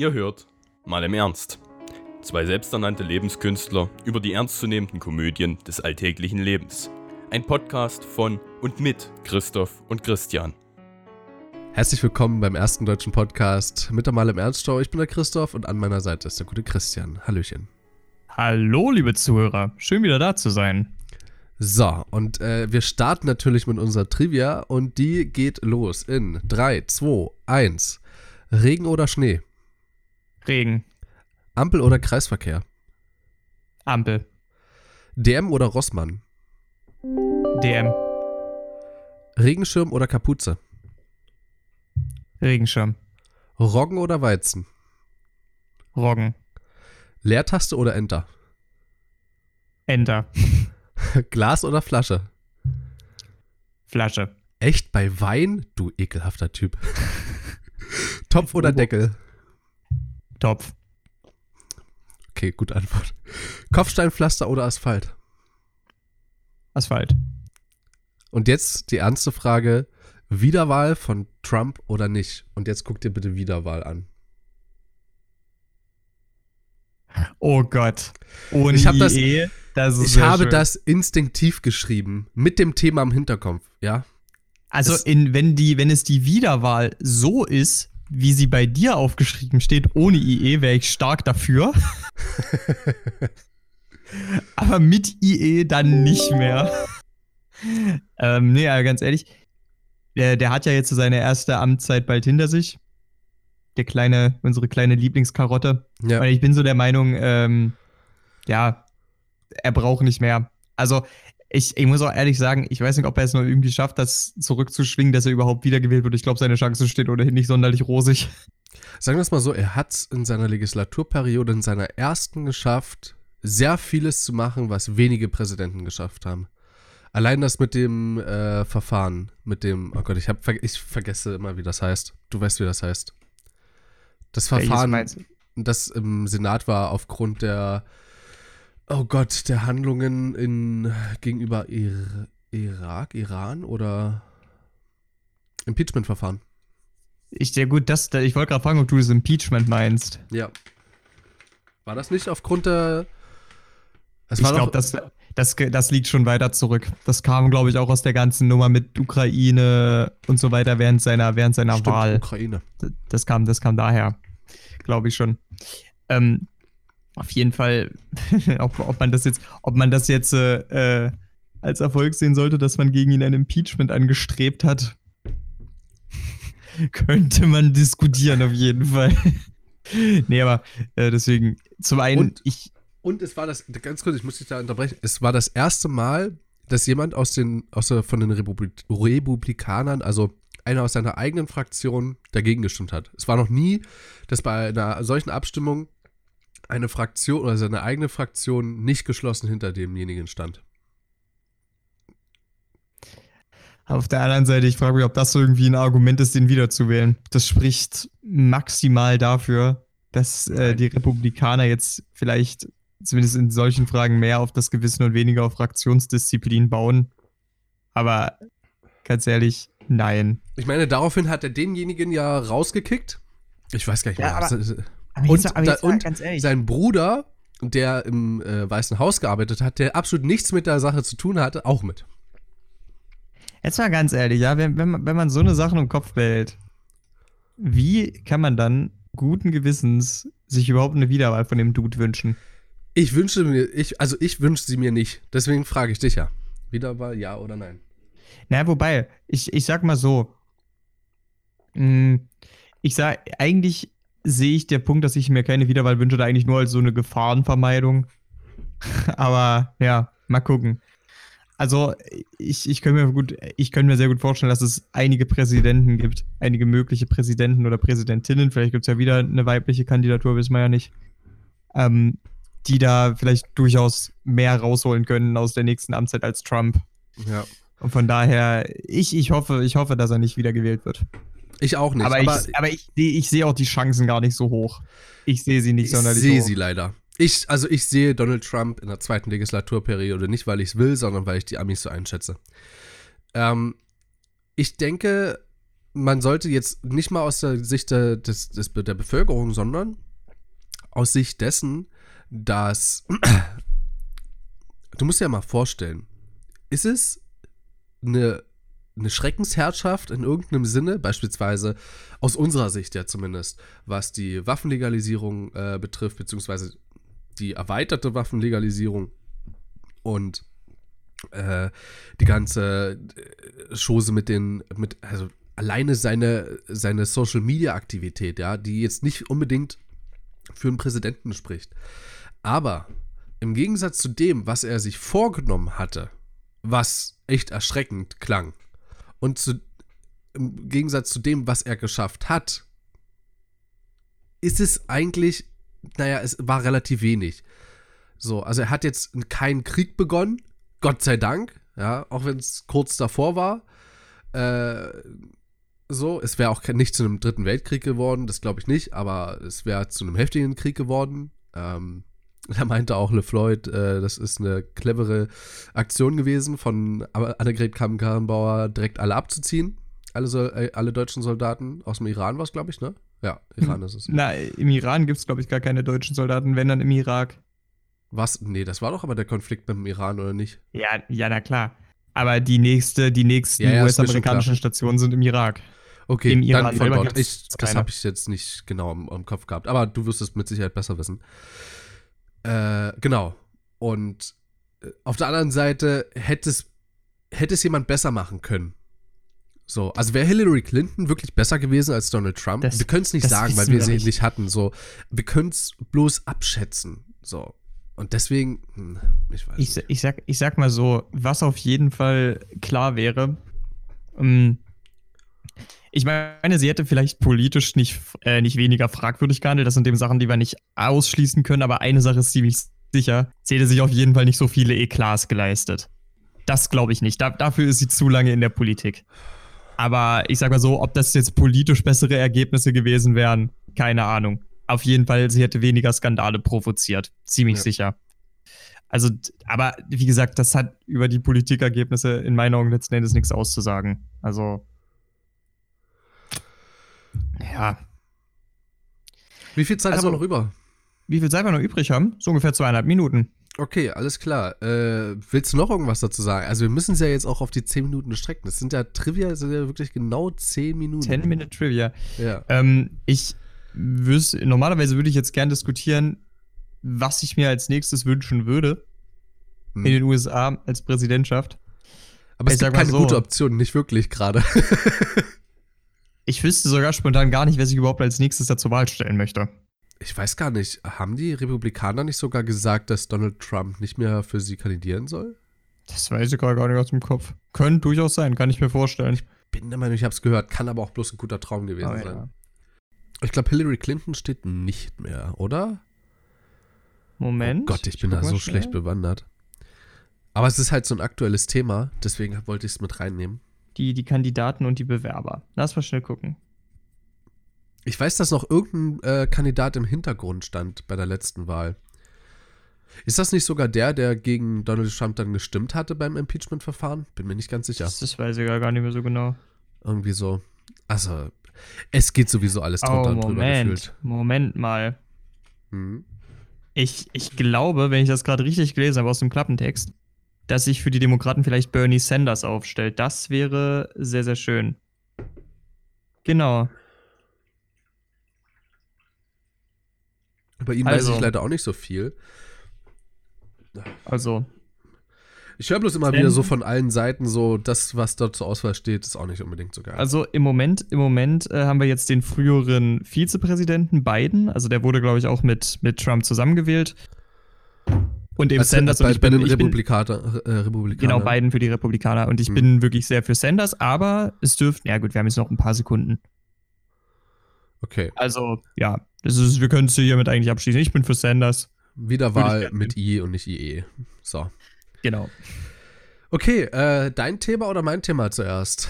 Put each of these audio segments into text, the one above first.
Ihr hört mal im Ernst. Zwei selbsternannte Lebenskünstler über die ernstzunehmenden Komödien des alltäglichen Lebens. Ein Podcast von und mit Christoph und Christian. Herzlich willkommen beim ersten deutschen Podcast mit der Mal im Ernst Show. Ich bin der Christoph und an meiner Seite ist der gute Christian. Hallöchen. Hallo, liebe Zuhörer. Schön wieder da zu sein. So, und äh, wir starten natürlich mit unserer Trivia und die geht los in 3, 2, 1. Regen oder Schnee? Regen. Ampel oder Kreisverkehr? Ampel. DM oder Rossmann? DM. Regenschirm oder Kapuze? Regenschirm. Roggen oder Weizen? Roggen. Leertaste oder Enter? Enter. Glas oder Flasche? Flasche. Echt bei Wein? Du ekelhafter Typ. Topf oder Deckel? Topf. Okay, gute Antwort. Kopfsteinpflaster oder Asphalt? Asphalt. Und jetzt die ernste Frage: Wiederwahl von Trump oder nicht? Und jetzt guck dir bitte Wiederwahl an. Oh Gott. Ohne Ich hab das- das Ich habe schön. das instinktiv geschrieben, mit dem Thema im Hinterkopf, ja? Also, in, wenn, die, wenn es die Wiederwahl so ist, wie sie bei dir aufgeschrieben steht, ohne IE, wäre ich stark dafür. Aber mit IE dann nicht mehr. ähm, nee, aber ganz ehrlich, der, der hat ja jetzt seine erste Amtszeit bald hinter sich. Der kleine, unsere kleine Lieblingskarotte. Ja. Und ich bin so der Meinung, ähm, ja, er braucht nicht mehr. Also, ich, ich muss auch ehrlich sagen, ich weiß nicht, ob er es noch irgendwie schafft, das zurückzuschwingen, dass er überhaupt wiedergewählt wird. Ich glaube, seine Chance steht ohnehin nicht sonderlich rosig. Sagen wir es mal so: Er hat es in seiner Legislaturperiode, in seiner ersten geschafft, sehr vieles zu machen, was wenige Präsidenten geschafft haben. Allein das mit dem äh, Verfahren, mit dem, oh Gott, ich, hab, ich vergesse immer, wie das heißt. Du weißt, wie das heißt. Das Verfahren, das im Senat war aufgrund der, oh Gott, der Handlungen in, gegenüber Ir Irak, Iran oder Impeachment-Verfahren. Ich, ja gut, das, ich wollte gerade fragen, ob du das Impeachment meinst. Ja. War das nicht aufgrund der. Ich glaube, das, das, das liegt schon weiter zurück. Das kam, glaube ich, auch aus der ganzen Nummer mit Ukraine und so weiter während seiner, während seiner Stimmt, Wahl. Ukraine. D- Das kam, das kam daher, glaube ich schon. Ähm, auf jeden Fall, ob, ob man das jetzt, ob man das jetzt äh, äh, als Erfolg sehen sollte, dass man gegen ihn ein Impeachment angestrebt hat, könnte man diskutieren auf jeden Fall. nee, aber äh, deswegen, zum einen, Und- ich, Und es war das, ganz kurz, ich muss dich da unterbrechen, es war das erste Mal, dass jemand aus den, aus der, von den Republik Republikanern, also einer aus seiner eigenen Fraktion, dagegen gestimmt hat. Es war noch nie, dass bei einer solchen Abstimmung eine Fraktion oder seine eigene Fraktion nicht geschlossen hinter demjenigen stand. Auf der anderen Seite, ich frage mich, ob das so irgendwie ein Argument ist, den wiederzuwählen. Das spricht maximal dafür, dass äh, die Republikaner jetzt vielleicht zumindest in solchen Fragen mehr auf das Gewissen und weniger auf Fraktionsdisziplin bauen. Aber ganz ehrlich, nein. Ich meine, daraufhin hat er denjenigen ja rausgekickt. Ich weiß gar nicht Ja, mehr. Aber Und aber da- und ganz ehrlich. sein Bruder, der im äh, Weißen Haus gearbeitet hat, der absolut nichts mit der Sache zu tun hatte, auch mit. Jetzt mal ganz ehrlich, ja, wenn, wenn, man, wenn man so eine Sache im Kopf behält, wie kann man dann guten Gewissens sich überhaupt eine Wiederwahl von dem Dude wünschen? Ich wünsche mir, ich, also ich wünsche sie mir nicht. Deswegen frage ich dich ja. Wiederwahl, ja oder nein? Na, wobei, ich, ich sag mal so. mh, Ich sag, eigentlich sehe ich der Punkt, dass ich mir keine Wiederwahl wünsche, da eigentlich nur als so eine Gefahrenvermeidung. Aber ja, mal gucken. Also, ich, ich könnte mir gut, ich könnte mir sehr gut vorstellen, dass es einige Präsidenten gibt, einige mögliche Präsidenten oder Präsidentinnen, vielleicht gibt es ja wieder eine weibliche Kandidatur, wissen wir ja nicht, ähm, die da vielleicht durchaus mehr rausholen können aus der nächsten Amtszeit als Trump. Ja. Und von daher, ich, ich hoffe, ich hoffe, dass er nicht wiedergewählt wird. Ich auch nicht. aber, Aber, ich, aber ich, seh- ich sehe auch die Chancen gar nicht so hoch. Ich sehe sie nicht ich sonderlich sehe hoch. sie leider. Ich, also ich sehe Donald Trump in der zweiten Legislaturperiode nicht, weil ich es will, sondern weil ich die Amis so einschätze. Ähm, ich denke, man sollte jetzt nicht mal aus der Sicht der, des, des, der Bevölkerung, sondern aus Sicht dessen, dass du musst dir ja mal vorstellen, ist es eine, eine Schreckensherrschaft in irgendeinem Sinne, beispielsweise aus unserer Sicht ja zumindest, was die Waffenlegalisierung äh, betrifft, beziehungsweise die erweiterte Waffenlegalisierung und äh, die ganze äh, Chose mit den, mit, also alleine seine, seine Social Media Aktivität, ja, die jetzt nicht unbedingt für einen Präsidenten spricht. Aber im Gegensatz zu dem, was er sich vorgenommen hatte, was echt erschreckend klang, und zu, im Gegensatz zu dem, was er geschafft hat, ist es eigentlich, naja, es war relativ wenig. So, also er hat jetzt keinen Krieg begonnen, Gott sei Dank, ja, auch wenn es kurz davor war. Äh, so, es wäre auch nicht zu einem dritten Weltkrieg geworden, das glaube ich nicht, aber es wäre zu einem heftigen Krieg geworden. Ähm, da meinte auch LeFloid, äh, das ist eine clevere Aktion gewesen von Annegret Kamm-Karrenbauer, direkt alle abzuziehen. Alle, äh, alle deutschen Soldaten aus dem Iran war es, glaube ich, ne? Ja, Iran ist es. Na, im Iran gibt es, glaube ich, gar keine deutschen Soldaten, wenn dann im Irak. Was? Nee, das war doch aber der Konflikt mit dem Iran, oder nicht? Ja, ja, na klar. Aber die nächste, die nächsten ja, ja, US-amerikanischen Stationen sind im Irak. Okay, Im Iran dann von dort. Ich, das habe ich jetzt nicht genau im, im, Kopf gehabt, aber du wirst es mit Sicherheit besser wissen. Äh, genau. Und äh, auf der anderen Seite hätte es, hätte es jemand besser machen können. So, also wäre Hillary Clinton wirklich besser gewesen als Donald Trump? Das, wir können es nicht sagen, weil wir sie nicht. nicht hatten. So, wir können es bloß abschätzen. So. Und deswegen, hm, ich weiß ich, nicht. Ich sag, ich sag mal so, was auf jeden Fall klar wäre, ähm, ich meine, sie hätte vielleicht politisch nicht, äh, nicht weniger fragwürdig gehandelt. Das sind eben Sachen, die wir nicht ausschließen können. Aber eine Sache ist ziemlich sicher. Sie hätte sich auf jeden Fall nicht so viele Eklats geleistet. Das glaube ich nicht. Da, dafür ist sie zu lange in der Politik. Aber ich sag mal so, ob das jetzt politisch bessere Ergebnisse gewesen wären, keine Ahnung. Auf jeden Fall, sie hätte weniger Skandale provoziert. Ziemlich ja. sicher. Also, aber wie gesagt, das hat über die Politikergebnisse in meinen Augen letzten Endes nichts auszusagen. Also, ja. Wie viel Zeit also, haben wir noch über? Wie viel Zeit wir noch übrig haben? So ungefähr zweieinhalb Minuten. Okay, alles klar. Äh, willst du noch irgendwas dazu sagen? Also wir müssen es ja jetzt auch auf die 10 Minuten strecken. Das sind ja Trivia, das sind ja wirklich genau 10 Minuten. 10 Minute Trivia. Ja. Ähm, ich wüs normalerweise würde ich jetzt gern diskutieren, was ich mir als nächstes wünschen würde hm. in den USA als Präsidentschaft. Aber ich es gibt keine so, gute Option, nicht wirklich gerade. Ich wüsste sogar spontan gar nicht, wer sich überhaupt als nächstes da zur Wahl stellen möchte. Ich weiß gar nicht, haben die Republikaner nicht sogar gesagt, dass Donald Trump nicht mehr für sie kandidieren soll? Das weiß ich gar nicht aus dem Kopf. Könnte durchaus sein, kann ich mir vorstellen. Ich bin der Meinung, ich habe es gehört, kann aber auch bloß ein guter Traum gewesen oh, sein. Ja. Ich glaube, Hillary Clinton steht nicht mehr, oder? Moment. Oh Gott, ich, ich bin da so schnell. schlecht bewandert. Aber es ist halt so ein aktuelles Thema, deswegen wollte ich es mit reinnehmen die, die Kandidaten und die Bewerber. Lass mal schnell gucken. Ich weiß, dass noch irgendein äh, Kandidat im Hintergrund stand bei der letzten Wahl. Ist das nicht sogar der, der gegen Donald Trump dann gestimmt hatte beim Impeachment-Verfahren? Bin mir nicht ganz sicher. Das, das weiß ich gar nicht mehr so genau. Irgendwie so. Also, es geht sowieso alles drunter oh, und drüber gefühlt. Moment mal. Hm. Ich, ich glaube, wenn ich das gerade richtig gelesen habe aus dem Klappentext, dass sich für die Demokraten vielleicht Bernie Sanders aufstellt. Das wäre sehr, sehr schön. Genau. Bei ihm also, weiß ich leider auch nicht so viel. Also. Ich höre bloß immer wieder so von allen Seiten so, das, was dort zur Auswahl steht, ist auch nicht unbedingt so geil. Also im Moment, im Moment äh, haben wir jetzt den früheren Vizepräsidenten Biden. Also der wurde, glaube ich, auch mit, mit Trump zusammengewählt. Und eben Sanders bei, und ich bei bin, den Republikaner, äh, Republikaner. Genau, beiden für die Republikaner. Und ich hm. bin wirklich sehr für Sanders, aber es dürfte, ja gut, wir haben jetzt noch ein paar Sekunden. Okay. Also, ja, das ist, wir können es hiermit eigentlich abschließen. Ich bin für Sanders. Wiederwahl mit I und nicht IE. So. Genau. Okay, äh, dein Thema oder mein Thema zuerst?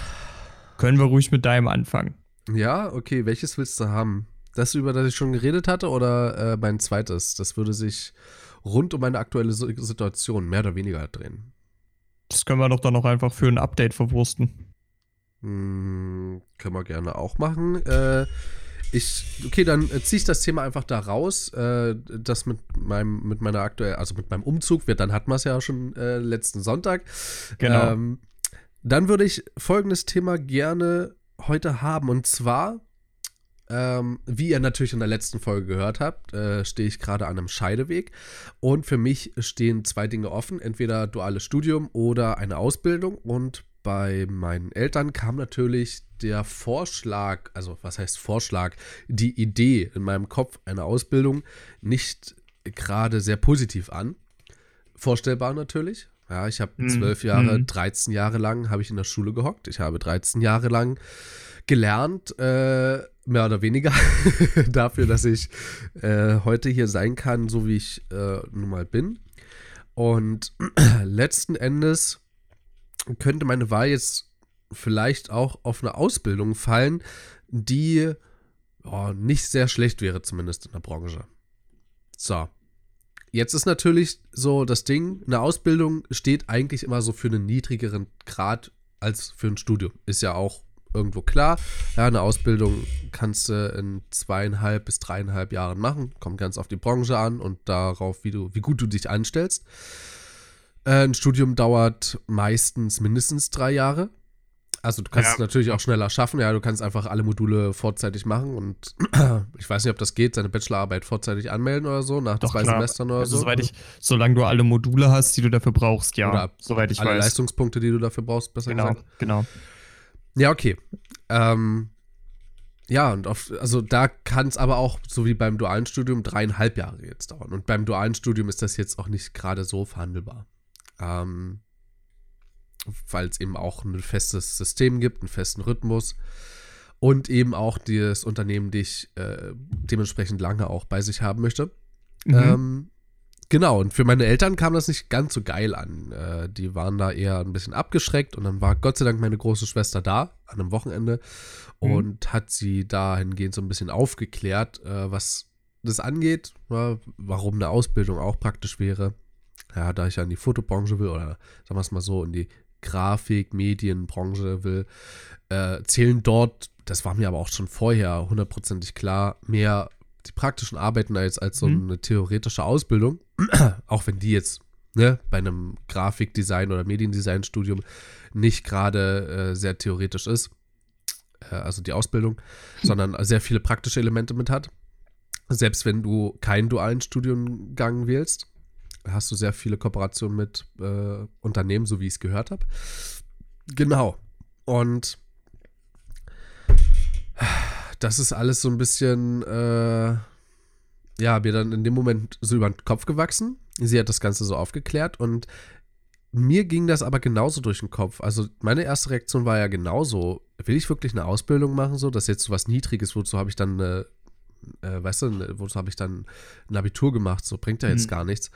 Können wir ruhig mit deinem anfangen. Ja, okay. Welches willst du haben? Das, über das ich schon geredet hatte, oder äh, mein zweites? Das würde sich rund um eine aktuelle Situation mehr oder weniger drehen. Das können wir doch dann noch einfach für ein Update verwursten. Hm, können wir gerne auch machen. Äh, ich, okay, dann äh, ziehe ich das Thema einfach da raus. Äh, das mit meinem, mit meiner aktuellen, also mit meinem Umzug, wird, dann hatten wir es ja schon äh, letzten Sonntag. Genau. Ähm, dann würde ich folgendes Thema gerne heute haben. Und zwar, ähm, wie ihr natürlich in der letzten Folge gehört habt, äh, stehe ich gerade an einem Scheideweg. Und für mich stehen zwei Dinge offen: entweder duales Studium oder eine Ausbildung. Und bei meinen Eltern kam natürlich der Vorschlag, also was heißt Vorschlag, die Idee in meinem Kopf einer Ausbildung nicht gerade sehr positiv an. Vorstellbar natürlich. Ja, ich habe Mhm. zwölf Jahre, Mhm. 13 Jahre lang habe ich in der Schule gehockt. Ich habe 13 Jahre lang gelernt, äh, mehr oder weniger, dafür, dass ich äh, heute hier sein kann, so wie ich äh, nun mal bin. Und letzten Endes könnte meine Wahl jetzt vielleicht auch auf eine Ausbildung fallen, die oh, nicht sehr schlecht wäre, zumindest in der Branche. So. Jetzt ist natürlich so das Ding, eine Ausbildung steht eigentlich immer so für einen niedrigeren Grad als für ein Studium. Ist ja auch irgendwo klar. Ja, eine Ausbildung kannst du in zweieinhalb bis dreieinhalb Jahren machen. Kommt ganz auf die Branche an und darauf, wie, du, wie gut du dich anstellst. Äh, ein Studium dauert meistens mindestens drei Jahre. Also du kannst Ja. es natürlich auch schneller schaffen. Ja, du kannst einfach alle Module vorzeitig machen und ich weiß nicht, ob das geht, seine Bachelorarbeit vorzeitig anmelden oder so, nach Doch, zwei klar. Semestern oder Also, so. soweit ich, solange du alle Module hast, die du dafür brauchst, ja. Oder soweit ich alle weiß. Leistungspunkte, die du dafür brauchst, besser Genau, gesagt. genau. Ja, okay. Ähm, ja, und auf, also da kann es aber auch, so wie beim dualen Studium, dreieinhalb Jahre jetzt dauern. Und beim dualen Studium ist das jetzt auch nicht gerade so verhandelbar. Ähm, weil es eben auch ein festes System gibt, einen festen Rhythmus und eben auch das Unternehmen dich äh, dementsprechend lange auch bei sich haben möchte. Mhm. Ähm, genau, und für meine Eltern kam das nicht ganz so geil an. Äh, die waren da eher ein bisschen abgeschreckt und dann war Gott sei Dank meine große Schwester da an einem Wochenende Mhm. und hat sie dahingehend so ein bisschen aufgeklärt, äh, was das angeht, ja, warum eine Ausbildung auch praktisch wäre. Ja, da ich ja in die Fotobranche will oder sagen wir es mal so, in die Grafik, Medienbranche will, äh, zählen dort, das war mir aber auch schon vorher hundertprozentig klar, mehr die praktischen Arbeiten als, als so Mhm. eine theoretische Ausbildung. auch wenn die jetzt ne, bei einem Grafikdesign oder Mediendesign-Studium nicht gerade äh, sehr theoretisch ist, äh, also die Ausbildung, sondern sehr viele praktische Elemente mit hat. Selbst wenn du keinen dualen Studiengang wählst, hast du sehr viele Kooperationen mit äh, Unternehmen, so wie ich es gehört habe. Genau. Und das ist alles so ein bisschen, äh, ja, mir dann in dem Moment so über den Kopf gewachsen. Sie hat das Ganze so aufgeklärt und mir ging das aber genauso durch den Kopf. Also meine erste Reaktion war ja genauso, will ich wirklich eine Ausbildung machen, so, das ist jetzt so was Niedriges, wozu habe ich dann eine, äh, weißt du, ne, wozu habe ich dann ein Abitur gemacht, so bringt ja jetzt Mhm. gar nichts.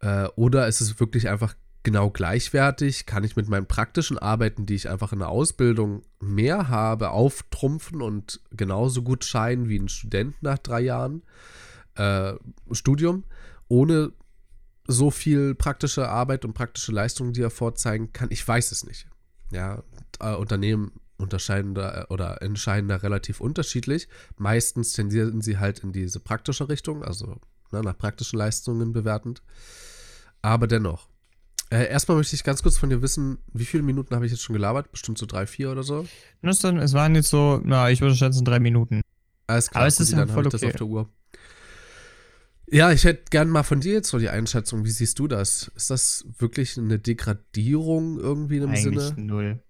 Äh, oder ist es wirklich einfach genau gleichwertig? Kann ich mit meinen praktischen Arbeiten, die ich einfach in der Ausbildung mehr habe, auftrumpfen und genauso gut scheinen wie ein Student nach drei Jahren äh, Studium, ohne so viel praktische Arbeit und praktische Leistungen, die er vorzeigen kann? Ich weiß es nicht. Ja, äh, Unternehmen unterscheiden da oder entscheiden da relativ unterschiedlich. Meistens tendieren sie halt in diese praktische Richtung, also ne, nach praktischen Leistungen bewertend. Aber dennoch. Äh, erstmal möchte ich ganz kurz von dir wissen, wie viele Minuten habe ich jetzt schon gelabert? Bestimmt so drei, vier oder so? Es waren jetzt so, na, ich würde schätzen, drei Minuten. Alles klar, Aber es ist ja dann voll ich das okay. auf der Uhr. Ja, ich hätte gern mal von dir jetzt so die Einschätzung. Wie siehst du das? Ist das wirklich eine Degradierung irgendwie einem Eigentlich Sinne? null.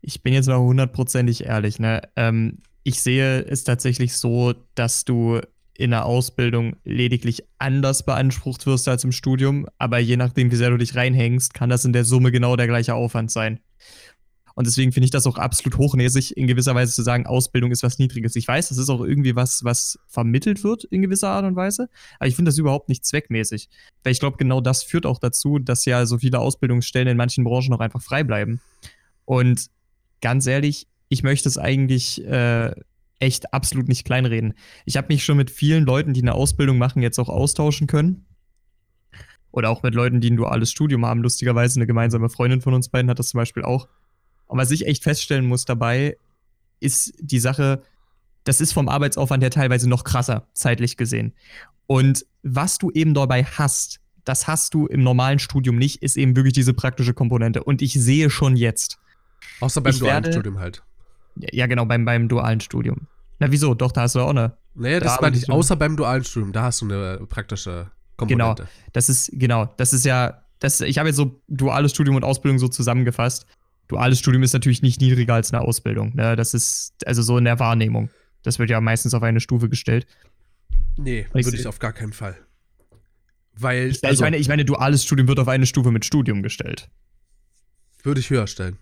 Ich bin jetzt mal hundertprozentig ehrlich, ne? Ähm, ich sehe es tatsächlich so, dass du in der Ausbildung lediglich anders beansprucht wirst als im Studium, aber je nachdem, wie sehr du dich reinhängst, kann das in der Summe genau der gleiche Aufwand sein. Und deswegen finde ich das auch absolut hochnäsig, in gewisser Weise zu sagen, Ausbildung ist was Niedriges. Ich weiß, das ist auch irgendwie was, was vermittelt wird in gewisser Art und Weise, aber ich finde das überhaupt nicht zweckmäßig. Weil ich glaube, genau das führt auch dazu, dass ja so viele Ausbildungsstellen in manchen Branchen auch einfach frei bleiben. Und ganz ehrlich, ich möchte es eigentlich äh, echt absolut nicht kleinreden. Ich habe mich schon mit vielen Leuten, die eine Ausbildung machen, jetzt auch austauschen können. Oder auch mit Leuten, die ein duales Studium haben. Lustigerweise eine gemeinsame Freundin von uns beiden hat das zum Beispiel auch. Und was ich echt feststellen muss dabei, ist die Sache, das ist vom Arbeitsaufwand her teilweise noch krasser, zeitlich gesehen. Und was du eben dabei hast, das hast du im normalen Studium nicht, ist eben wirklich diese praktische Komponente. Und ich sehe schon jetzt. Außer beim Ich dualen werde- Studium halt. Ja, genau, beim, beim dualen Studium. Na, wieso? Doch, da hast du auch eine. Naja, das Da meine ich, du- außer beim dualen Studium, da hast du eine praktische Komponente. Das ist, genau, das ist ja, das, ich habe jetzt so duales Studium und Ausbildung so zusammengefasst. Duales Studium ist natürlich nicht niedriger als eine Ausbildung. Ne? Das ist also so in der Wahrnehmung. Das wird ja meistens auf eine Stufe gestellt. Nee, Ich würde ich auf gar keinen Fall. Weil, Ich, also, meine, ich meine, duales Studium wird auf eine Stufe mit Studium gestellt. würde ich höher stellen.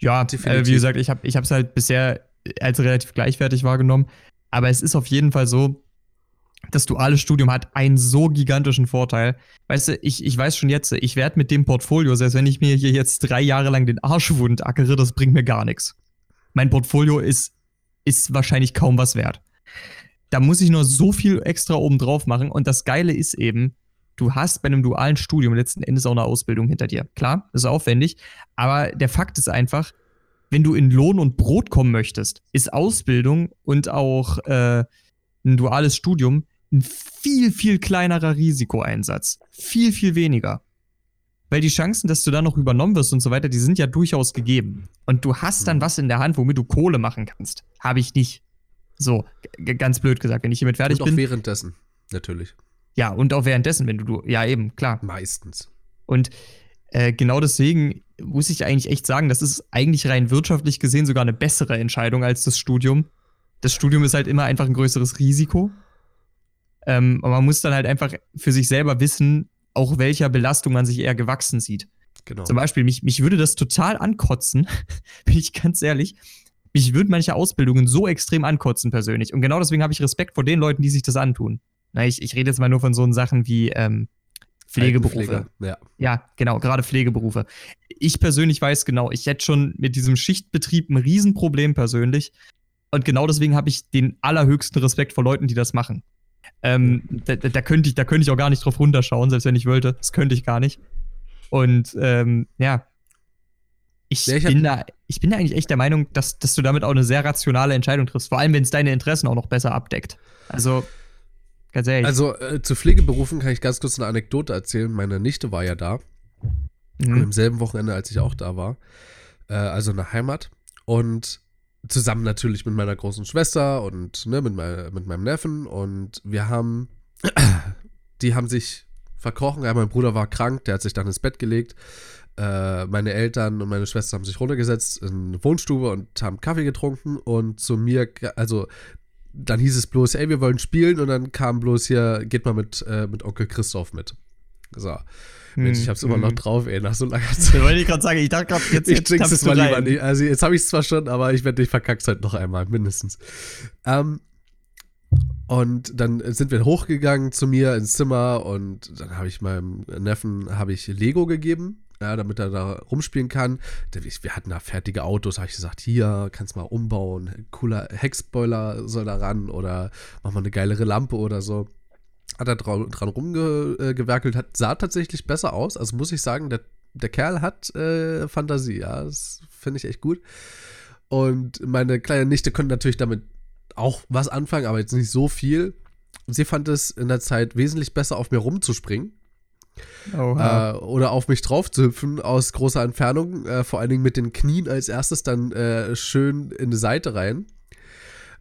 Ja, äh, wie gesagt, ich habe es halt bisher als relativ gleichwertig wahrgenommen. Aber es ist auf jeden Fall so, das duale Studium hat einen so gigantischen Vorteil. Weißt du, ich, ich weiß schon jetzt, ich werde mit dem Portfolio, selbst wenn ich mir hier jetzt drei Jahre lang den Arsch wund ackere, das bringt mir gar nichts. Mein Portfolio ist, ist wahrscheinlich kaum was wert. Da muss ich nur so viel extra oben drauf machen. Und das Geile ist eben, du hast bei einem dualen Studium letzten Endes auch eine Ausbildung hinter dir. Klar, ist aufwendig, aber der Fakt ist einfach, wenn du in Lohn und Brot kommen möchtest, ist Ausbildung und auch äh, ein duales Studium ein viel, viel kleinerer Risikoeinsatz. Viel, viel weniger. Weil die Chancen, dass du da noch übernommen wirst und so weiter, die sind ja durchaus gegeben. Und du hast dann Mhm. was in der Hand, womit du Kohle machen kannst. Habe ich nicht. So, ganz blöd gesagt, wenn ich hiermit fertig Und auch bin. währenddessen, natürlich. Ja, und auch währenddessen, wenn du, du ja eben, klar. Meistens. Und äh, genau deswegen muss ich eigentlich echt sagen, das ist eigentlich rein wirtschaftlich gesehen sogar eine bessere Entscheidung als das Studium. Das Studium ist halt immer einfach ein größeres Risiko. Ähm, aber man muss dann halt einfach für sich selber wissen, auch welcher Belastung man sich eher gewachsen sieht. Genau. Zum Beispiel, mich, mich würde das total ankotzen, bin ich ganz ehrlich. Mich würden manche Ausbildungen so extrem ankotzen persönlich. Und genau deswegen habe ich Respekt vor den Leuten, die sich das antun. Na, ich, ich rede jetzt mal nur von so Sachen wie ähm, Pflegeberufe. Ja. Ja, genau, gerade Pflegeberufe. Ich persönlich weiß genau, ich hätte schon mit diesem Schichtbetrieb ein Riesenproblem persönlich. Und genau deswegen habe ich den allerhöchsten Respekt vor Leuten, die das machen. Ähm, da, da, könnte ich, da könnte ich auch gar nicht drauf runterschauen, selbst wenn ich wollte. Das könnte ich gar nicht. Und ähm, ja, ich, Ja, ich bin da, ich bin da eigentlich echt der Meinung, dass, dass du damit auch eine sehr rationale Entscheidung triffst. Vor allem, wenn es deine Interessen auch noch besser abdeckt. Also, ganz ehrlich. Also äh, zu Pflegeberufen kann ich ganz kurz eine Anekdote erzählen. Meine Nichte war ja da. mhm. Und im selben Wochenende, als ich auch da war. Äh, also in der Heimat. Und zusammen natürlich mit meiner großen Schwester und ne, mit, mein, mit meinem Neffen. Und wir haben, die haben sich verkrochen. Ja, mein Bruder war krank, der hat sich dann ins Bett gelegt. Äh, meine Eltern und meine Schwester haben sich runtergesetzt in eine Wohnstube und haben Kaffee getrunken. Und zu mir, also dann hieß es bloß, ey, wir wollen spielen. Und dann kam bloß hier, geht mal mit, äh, mit Onkel Christoph mit. So. Mensch, ich hab's immer noch drauf, ey, nach so langer Zeit. Da wollte ich gerade sagen, ich dachte gerade, jetzt, Ich jetzt tappst es mal lieber rein. nicht. Also jetzt habe ich es zwar schon, aber ich werde dich verkackt halt noch einmal, mindestens. Ähm, und dann sind wir hochgegangen zu mir ins Zimmer und dann habe ich meinem Neffen habe ich Lego gegeben, ja, damit er da rumspielen kann. Wir hatten da fertige Autos, habe ich gesagt, hier kannst mal umbauen, cooler Heckspoiler soll da ran oder mach mal eine geilere Lampe oder so. Hat er dran, dran rumgewerkelt, hat, sah tatsächlich besser aus. Also muss ich sagen, der, der Kerl hat äh, Fantasie, ja. Das finde ich echt gut. Und meine kleine Nichte konnte natürlich damit auch was anfangen, aber jetzt nicht so viel. Sie fand es in der Zeit wesentlich besser, auf mir rumzuspringen Oha. äh, oder auf mich drauf zu hüpfen aus großer Entfernung, äh, vor allen Dingen mit den Knien als erstes dann äh, schön in die Seite rein.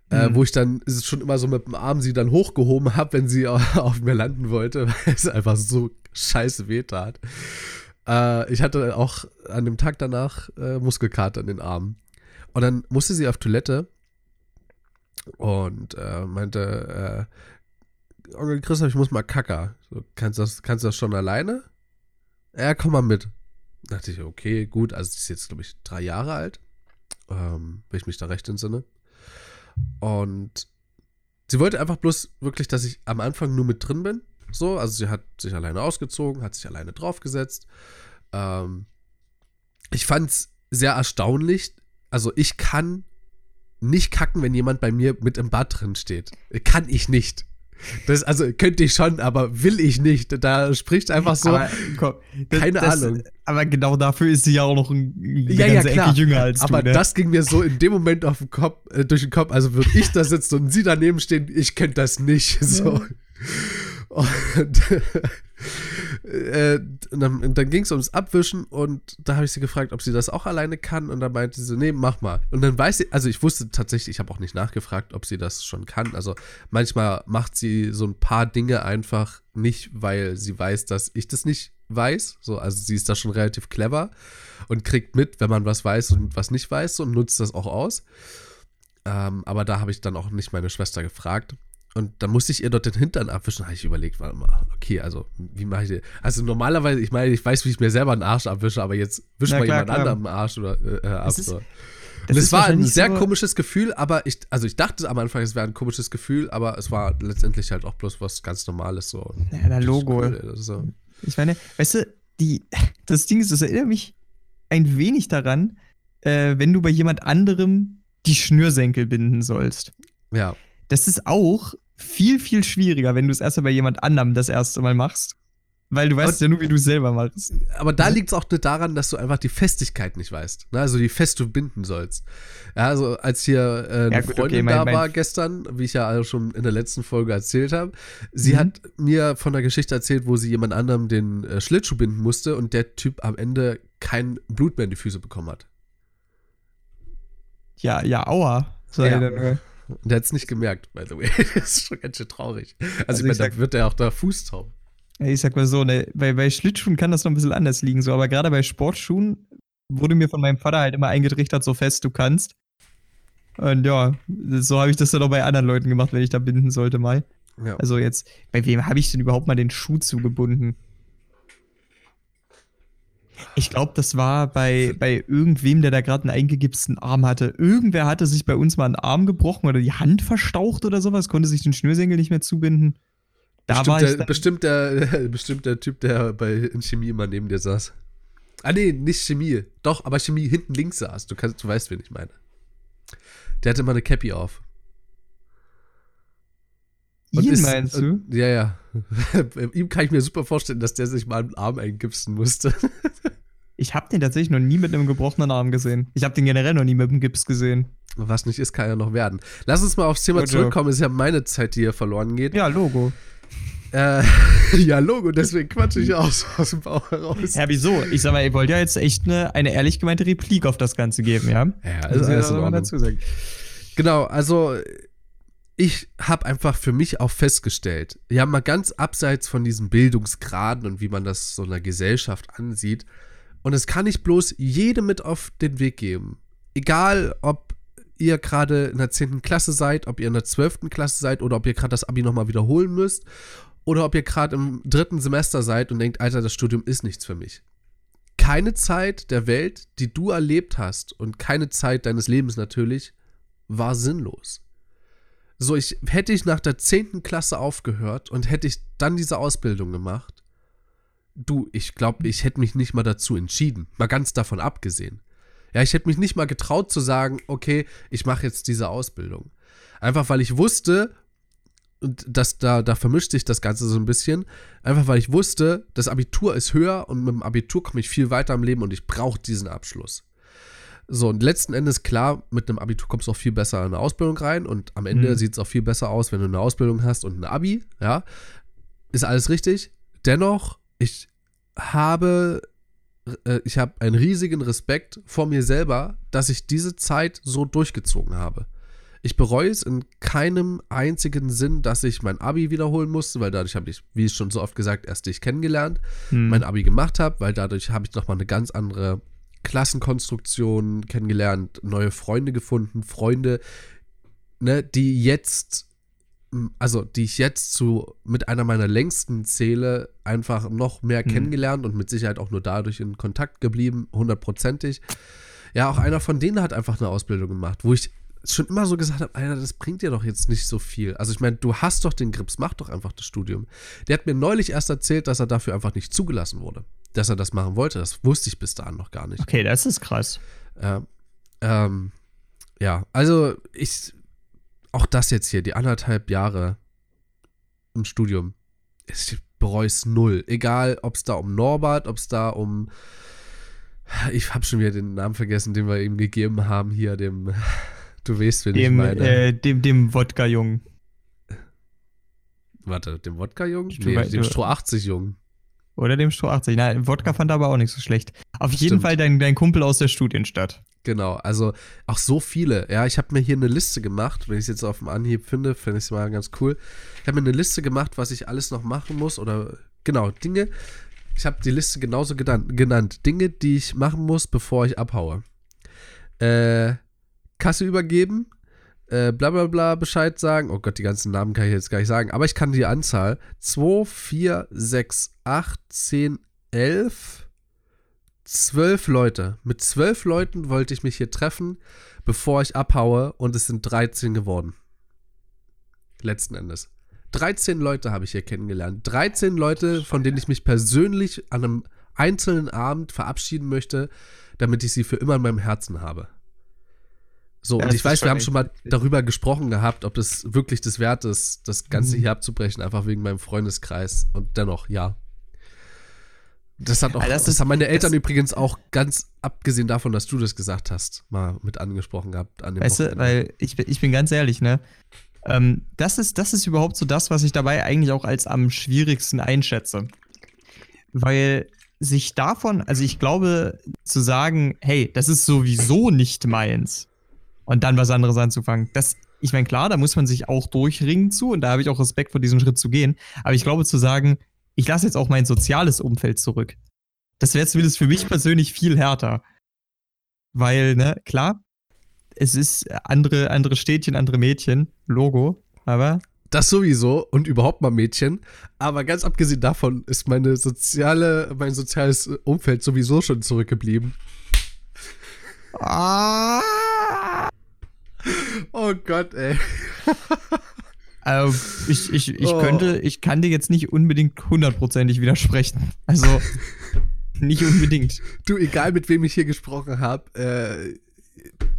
Äh, Mhm. wo ich dann ist es schon immer so mit dem Arm sie dann hochgehoben habe, wenn sie auf mir landen wollte, weil es einfach so scheiße weh tat. Äh, ich hatte auch an dem Tag danach äh, Muskelkater in den Armen. Und dann musste sie auf Toilette und meinte, Onkel Christoph, ich muss mal kacker. So, kannst, du das, kannst du das schon alleine? Ja, komm mal mit. Dachte ich, okay, gut. Also, sie ist jetzt, glaube ich, drei Jahre alt. Ähm, wenn ich mich da recht entsinne. Und sie wollte einfach bloß wirklich, dass ich am Anfang nur mit drin bin. So, also sie hat sich alleine ausgezogen, hat sich alleine draufgesetzt. Ähm, ich fand's sehr erstaunlich. Also ich kann nicht kacken, wenn jemand bei mir mit im Bad drin steht. Kann ich nicht. Das, also könnte ich schon, aber will ich nicht. Da spricht einfach so. Aber, komm, das, keine das, Ahnung. Aber genau dafür ist sie ja auch noch ein, Ja, ja, ganze klar. Ecke jünger als aber du. Ne? das ging mir so in dem Moment auf den Kopf, äh, durch den Kopf. Also würde ich da sitzen und sie daneben stehen, ich könnte das nicht. So. Und, äh, und dann, dann ging es ums Abwischen und da habe ich sie gefragt, ob sie das auch alleine kann und dann meinte sie, nee, mach mal. Und dann weiß sie, also ich wusste tatsächlich, ich habe auch nicht nachgefragt, ob sie das schon kann. Also manchmal macht sie so ein paar Dinge einfach nicht, weil sie weiß, dass ich das nicht weiß. So, also sie ist da schon relativ clever und kriegt mit, wenn man was weiß und was nicht weiß und nutzt das auch aus. Ähm, aber da habe ich dann auch nicht meine Schwester gefragt. Und dann musste ich ihr dort den Hintern abwischen. Da habe ich überlegt, warte mal, okay, also wie mache ich das? Also normalerweise, ich meine, ich weiß, wie ich mir selber einen Arsch abwische, aber jetzt wisch mal klar, jemand klar. anderem Arsch oder äh, ab. Das ist- so. Das Und es war ein sehr so- komisches Gefühl, aber ich, also ich dachte am Anfang, es wäre ein komisches Gefühl, aber es war letztendlich halt auch bloß was ganz Normales so. Ja, ist Logo. cool, so. Ich meine, weißt du, die, das Ding ist, das erinnert mich ein wenig daran, äh, wenn du bei jemand anderem die Schnürsenkel binden sollst. Ja, Das ist auch viel, viel schwieriger, wenn du es erst mal bei jemand anderem das erste Mal machst. Weil du weißt Aber- ja nur, wie du es selber machst. aber da liegt es auch nicht daran, dass du einfach die Festigkeit nicht weißt. Ne? Also wie fest du binden sollst. Ja, also als hier äh, eine Ja, gut, okay, Freundin mein- da mein- war gestern, wie ich ja also schon in der letzten Folge erzählt habe, sie Mhm. hat mir von der Geschichte erzählt, wo sie jemand anderem den äh, Schlittschuh binden musste und der Typ am Ende kein Blut mehr in die Füße bekommen hat. Ja, ja, aua. Sei Ja. Und der hat es nicht gemerkt, by the way. das ist schon ganz schön traurig. Also, Also ich meine, sag- da wird er auch da Fußtaub. Ja, Ich sag mal so, ne, bei, bei Schlittschuhen kann das noch ein bisschen anders liegen, so, aber gerade bei Sportschuhen wurde mir von meinem Vater halt immer eingetrichtert, so fest du kannst. Und ja, so habe ich das dann auch bei anderen Leuten gemacht, wenn ich da binden sollte mal. Ja. Also jetzt, bei wem habe ich denn überhaupt mal den Schuh zugebunden? Ich glaube, das war bei, bei irgendwem, der da gerade einen eingegipsten Arm hatte. Irgendwer hatte sich bei uns mal einen Arm gebrochen oder die Hand verstaucht oder sowas, konnte sich den Schnürsenkel nicht mehr zubinden. Da bestimmt, war der, bestimmt, der, bestimmt der Typ, der bei in Chemie immer neben dir saß. Ah, nee, nicht Chemie. Doch, aber Chemie hinten links saß. Du, kannst, du weißt, wen ich meine. Der hatte immer eine Cappy auf. Und ihn ist- meinst du? und- Ja, ja. Ihm kann ich mir super vorstellen, dass der sich mal einen Arm eingipsen musste. Ich habe den tatsächlich noch nie mit einem gebrochenen Arm gesehen. Ich habe den generell noch nie mit einem Gips gesehen. Was nicht ist, kann ja noch werden. Lass uns mal aufs Thema Good zurückkommen. Es ist ja meine Zeit, die hier verloren geht. Ja, Logo. Äh, ja, Logo, deswegen quatsche ich aus, aus dem Bauch heraus. Ja, wieso? Ich sag mal, ihr wollt ja jetzt echt eine, eine ehrlich gemeinte Replik auf das Ganze geben, ja? Ja, soll man Ordnung. dazu sagen. Genau, also ich habe einfach für mich auch festgestellt, ja mal ganz abseits von diesen Bildungsgraden und wie man das so einer Gesellschaft ansieht, und es kann ich bloß jedem mit auf den Weg geben. Egal, ob ihr gerade in der 10. Klasse seid, ob ihr in der 12. Klasse seid oder ob ihr gerade das Abi nochmal wiederholen müsst oder ob ihr gerade im dritten Semester seid und denkt, Alter, das Studium ist nichts für mich. Keine Zeit der Welt, die du erlebt hast und keine Zeit deines Lebens natürlich, war sinnlos. So, ich hätte ich nach der 10. Klasse aufgehört und hätte ich dann diese Ausbildung gemacht, du, ich glaube, ich hätte mich nicht mal dazu entschieden, mal ganz davon abgesehen. Ja, ich hätte mich nicht mal getraut zu sagen, okay, ich mache jetzt diese Ausbildung. Einfach weil ich wusste, und das, da, da vermischt sich das Ganze so ein bisschen, einfach weil ich wusste, das Abitur ist höher und mit dem Abitur komme ich viel weiter im Leben und ich brauche diesen Abschluss. So, und letzten Endes, klar, mit einem Abitur kommst du auch viel besser in eine Ausbildung rein und am Ende Mhm. sieht es auch viel besser aus, wenn du eine Ausbildung hast und ein Abi, ja. Ist alles richtig. Dennoch, ich habe, äh, ich habe einen riesigen Respekt vor mir selber, dass ich diese Zeit so durchgezogen habe. Ich bereue es in keinem einzigen Sinn, dass ich mein Abi wiederholen musste, weil dadurch habe ich, wie schon so oft gesagt, erst dich kennengelernt Hm. mein Abi gemacht habe, weil dadurch habe ich nochmal eine ganz andere Klassenkonstruktion kennengelernt, neue Freunde gefunden, Freunde, ne, die jetzt, also die ich jetzt zu mit einer meiner längsten zähle, einfach noch mehr Hm. kennengelernt und mit Sicherheit auch nur dadurch in Kontakt geblieben, hundertprozentig. Ja, auch einer von denen hat einfach eine Ausbildung gemacht, wo ich schon immer so gesagt habe, Alter, das bringt dir doch jetzt nicht so viel. Also ich meine, du hast doch den Grips, mach doch einfach das Studium. Der hat mir neulich erst erzählt, dass er dafür einfach nicht zugelassen wurde. Dass er das machen wollte, das wusste ich bis dahin noch gar nicht. Okay, das ist krass. Ja, ähm, ja, also ich, auch das jetzt hier, die anderthalb Jahre, im Studium. Ich bereue es null. Egal, ob es da um Norbert, ob es da um. Ich habe schon wieder den Namen vergessen, den wir ihm gegeben haben, hier, dem. Du weißt, wen ich Dem, meine. äh, dem, dem Wodka-Jungen. Warte, dem Wodka-Jungen? Nee, dem Stroh 80-Jungen. Oder dem Stroh 80. Nein, Wodka fand er aber auch nicht so schlecht. Auf jeden Stimmt. Fall dein, dein Kumpel aus der Studienstadt. Genau, also auch so viele. Ja, ich habe mir hier eine Liste gemacht, wenn ich es jetzt auf dem Anhieb finde, finde ich es mal ganz cool. Ich habe mir eine Liste gemacht, was ich alles noch machen muss oder genau, Dinge. Ich habe die Liste genauso gedan- genannt. Dinge, die ich machen muss, bevor ich abhaue. Äh, Kasse übergeben, äh, bla bla bla Bescheid sagen. Oh Gott, die ganzen Namen kann ich jetzt gar nicht sagen, aber ich kann die Anzahl. 2, 4, 6, 8, 10, 11, zwölf Leute. Mit zwölf Leuten wollte ich mich hier treffen, bevor ich abhaue und es sind 13 geworden. Letzten Endes. 13 Leute habe ich hier kennengelernt. 13 Leute, von denen ich mich persönlich an einem einzelnen Abend verabschieden möchte, damit ich sie für immer in meinem Herzen habe. So, Ja, und ich weiß, wir haben schon mal darüber gesprochen gehabt, ob das wirklich das wert ist, das Ganze Mhm. hier abzubrechen, einfach wegen meinem Freundeskreis. Und dennoch, ja. Das hat auch, das das, ist- haben meine Eltern das- übrigens auch ganz abgesehen davon, dass du das gesagt hast, mal mit angesprochen gehabt an dem Weißt du, Wochenende. weil ich, bin- ich bin ganz ehrlich, ne? Ähm, das, ist, das ist überhaupt so das, was ich dabei eigentlich auch als am schwierigsten einschätze. Weil sich davon, also ich glaube, zu sagen, hey, das ist sowieso nicht meins und dann was anderes anzufangen, das, ich meine, klar, da muss man sich auch durchringen zu und da habe ich auch Respekt vor diesen Schritt zu gehen. Aber ich glaube, zu sagen, ich lasse jetzt auch mein soziales Umfeld zurück, das wäre zumindest für mich persönlich viel härter. Weil, ne, klar, es ist andere, andere Städtchen, andere Mädchen, Logo, aber Das sowieso und überhaupt mal Mädchen. Aber ganz abgesehen davon ist meine soziale, mein soziales Umfeld sowieso schon zurückgeblieben. ah, Oh Gott, ey. äh, ich, ich, ich Oh. könnte, ich kann dir jetzt nicht unbedingt hundertprozentig widersprechen. Also nicht unbedingt. Du, egal mit wem ich hier gesprochen habe, äh,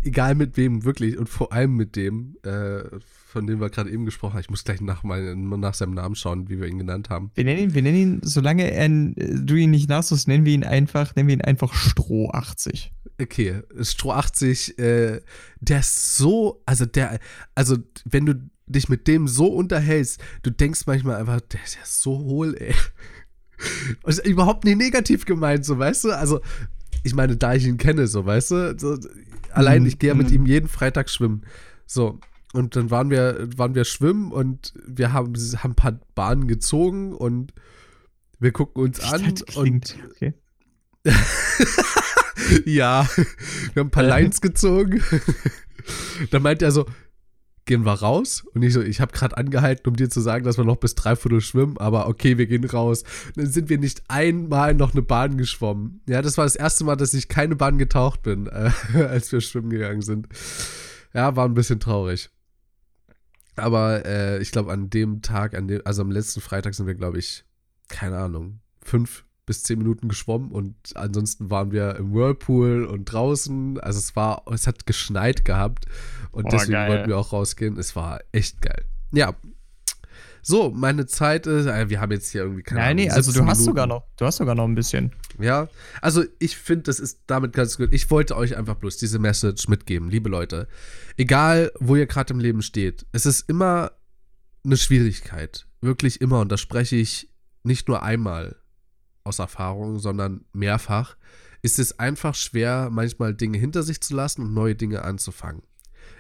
egal mit wem, wirklich, und vor allem mit dem, äh, von dem wir gerade eben gesprochen haben. Ich muss gleich nach, mal, nach seinem Namen schauen, wie wir ihn genannt haben. Wir nennen ihn, wir nennen ihn, solange er, du ihn nicht nachsuchst, nennen wir ihn einfach, nennen wir ihn einfach Stroh 80. Okay, Stroh 80, äh, der ist so, also der, also wenn du dich mit dem so unterhältst, du denkst manchmal einfach, der ist ja so hohl, ey. Und ist überhaupt nicht negativ gemeint, so, weißt du? Also, ich meine, da ich ihn kenne, so, weißt du? So, allein, ich gehe ja mit Mhm. ihm jeden Freitag schwimmen. So. Und dann waren wir, waren wir schwimmen und wir haben, haben ein paar Bahnen gezogen und wir gucken uns an das klingt, okay. ja, wir haben ein paar. Lines gezogen. Dann meint er so, gehen wir raus? Und ich so, ich habe gerade angehalten, um dir zu sagen, dass wir noch bis dreiviertel schwimmen, aber okay, wir gehen raus. Dann sind wir nicht einmal noch eine Bahn geschwommen. Ja, das war das erste Mal, dass ich keine Bahn getaucht bin, äh, als wir schwimmen gegangen sind. Ja, war ein bisschen traurig. Aber äh, ich glaube, an dem Tag, an dem, also am letzten Freitag sind wir, glaube ich, keine Ahnung, fünf bis zehn Minuten geschwommen und ansonsten waren wir im Whirlpool und draußen. Also es war, es hat geschneit gehabt und Oh, deswegen geil. wollten wir auch rausgehen. Es war echt geil. Ja. So, meine Zeit ist, äh, wir haben jetzt hier irgendwie keine Nein, nee, Ahnung, also du 17 hast Minuten. sogar noch, du hast sogar noch ein bisschen. Ja, also ich finde, das ist damit ganz gut. Ich wollte euch einfach bloß diese Message mitgeben, liebe Leute. Egal, wo ihr gerade im Leben steht, es ist immer eine Schwierigkeit. Wirklich immer. Und das spreche ich nicht nur einmal aus Erfahrung, sondern mehrfach. Ist es einfach schwer, manchmal Dinge hinter sich zu lassen und neue Dinge anzufangen.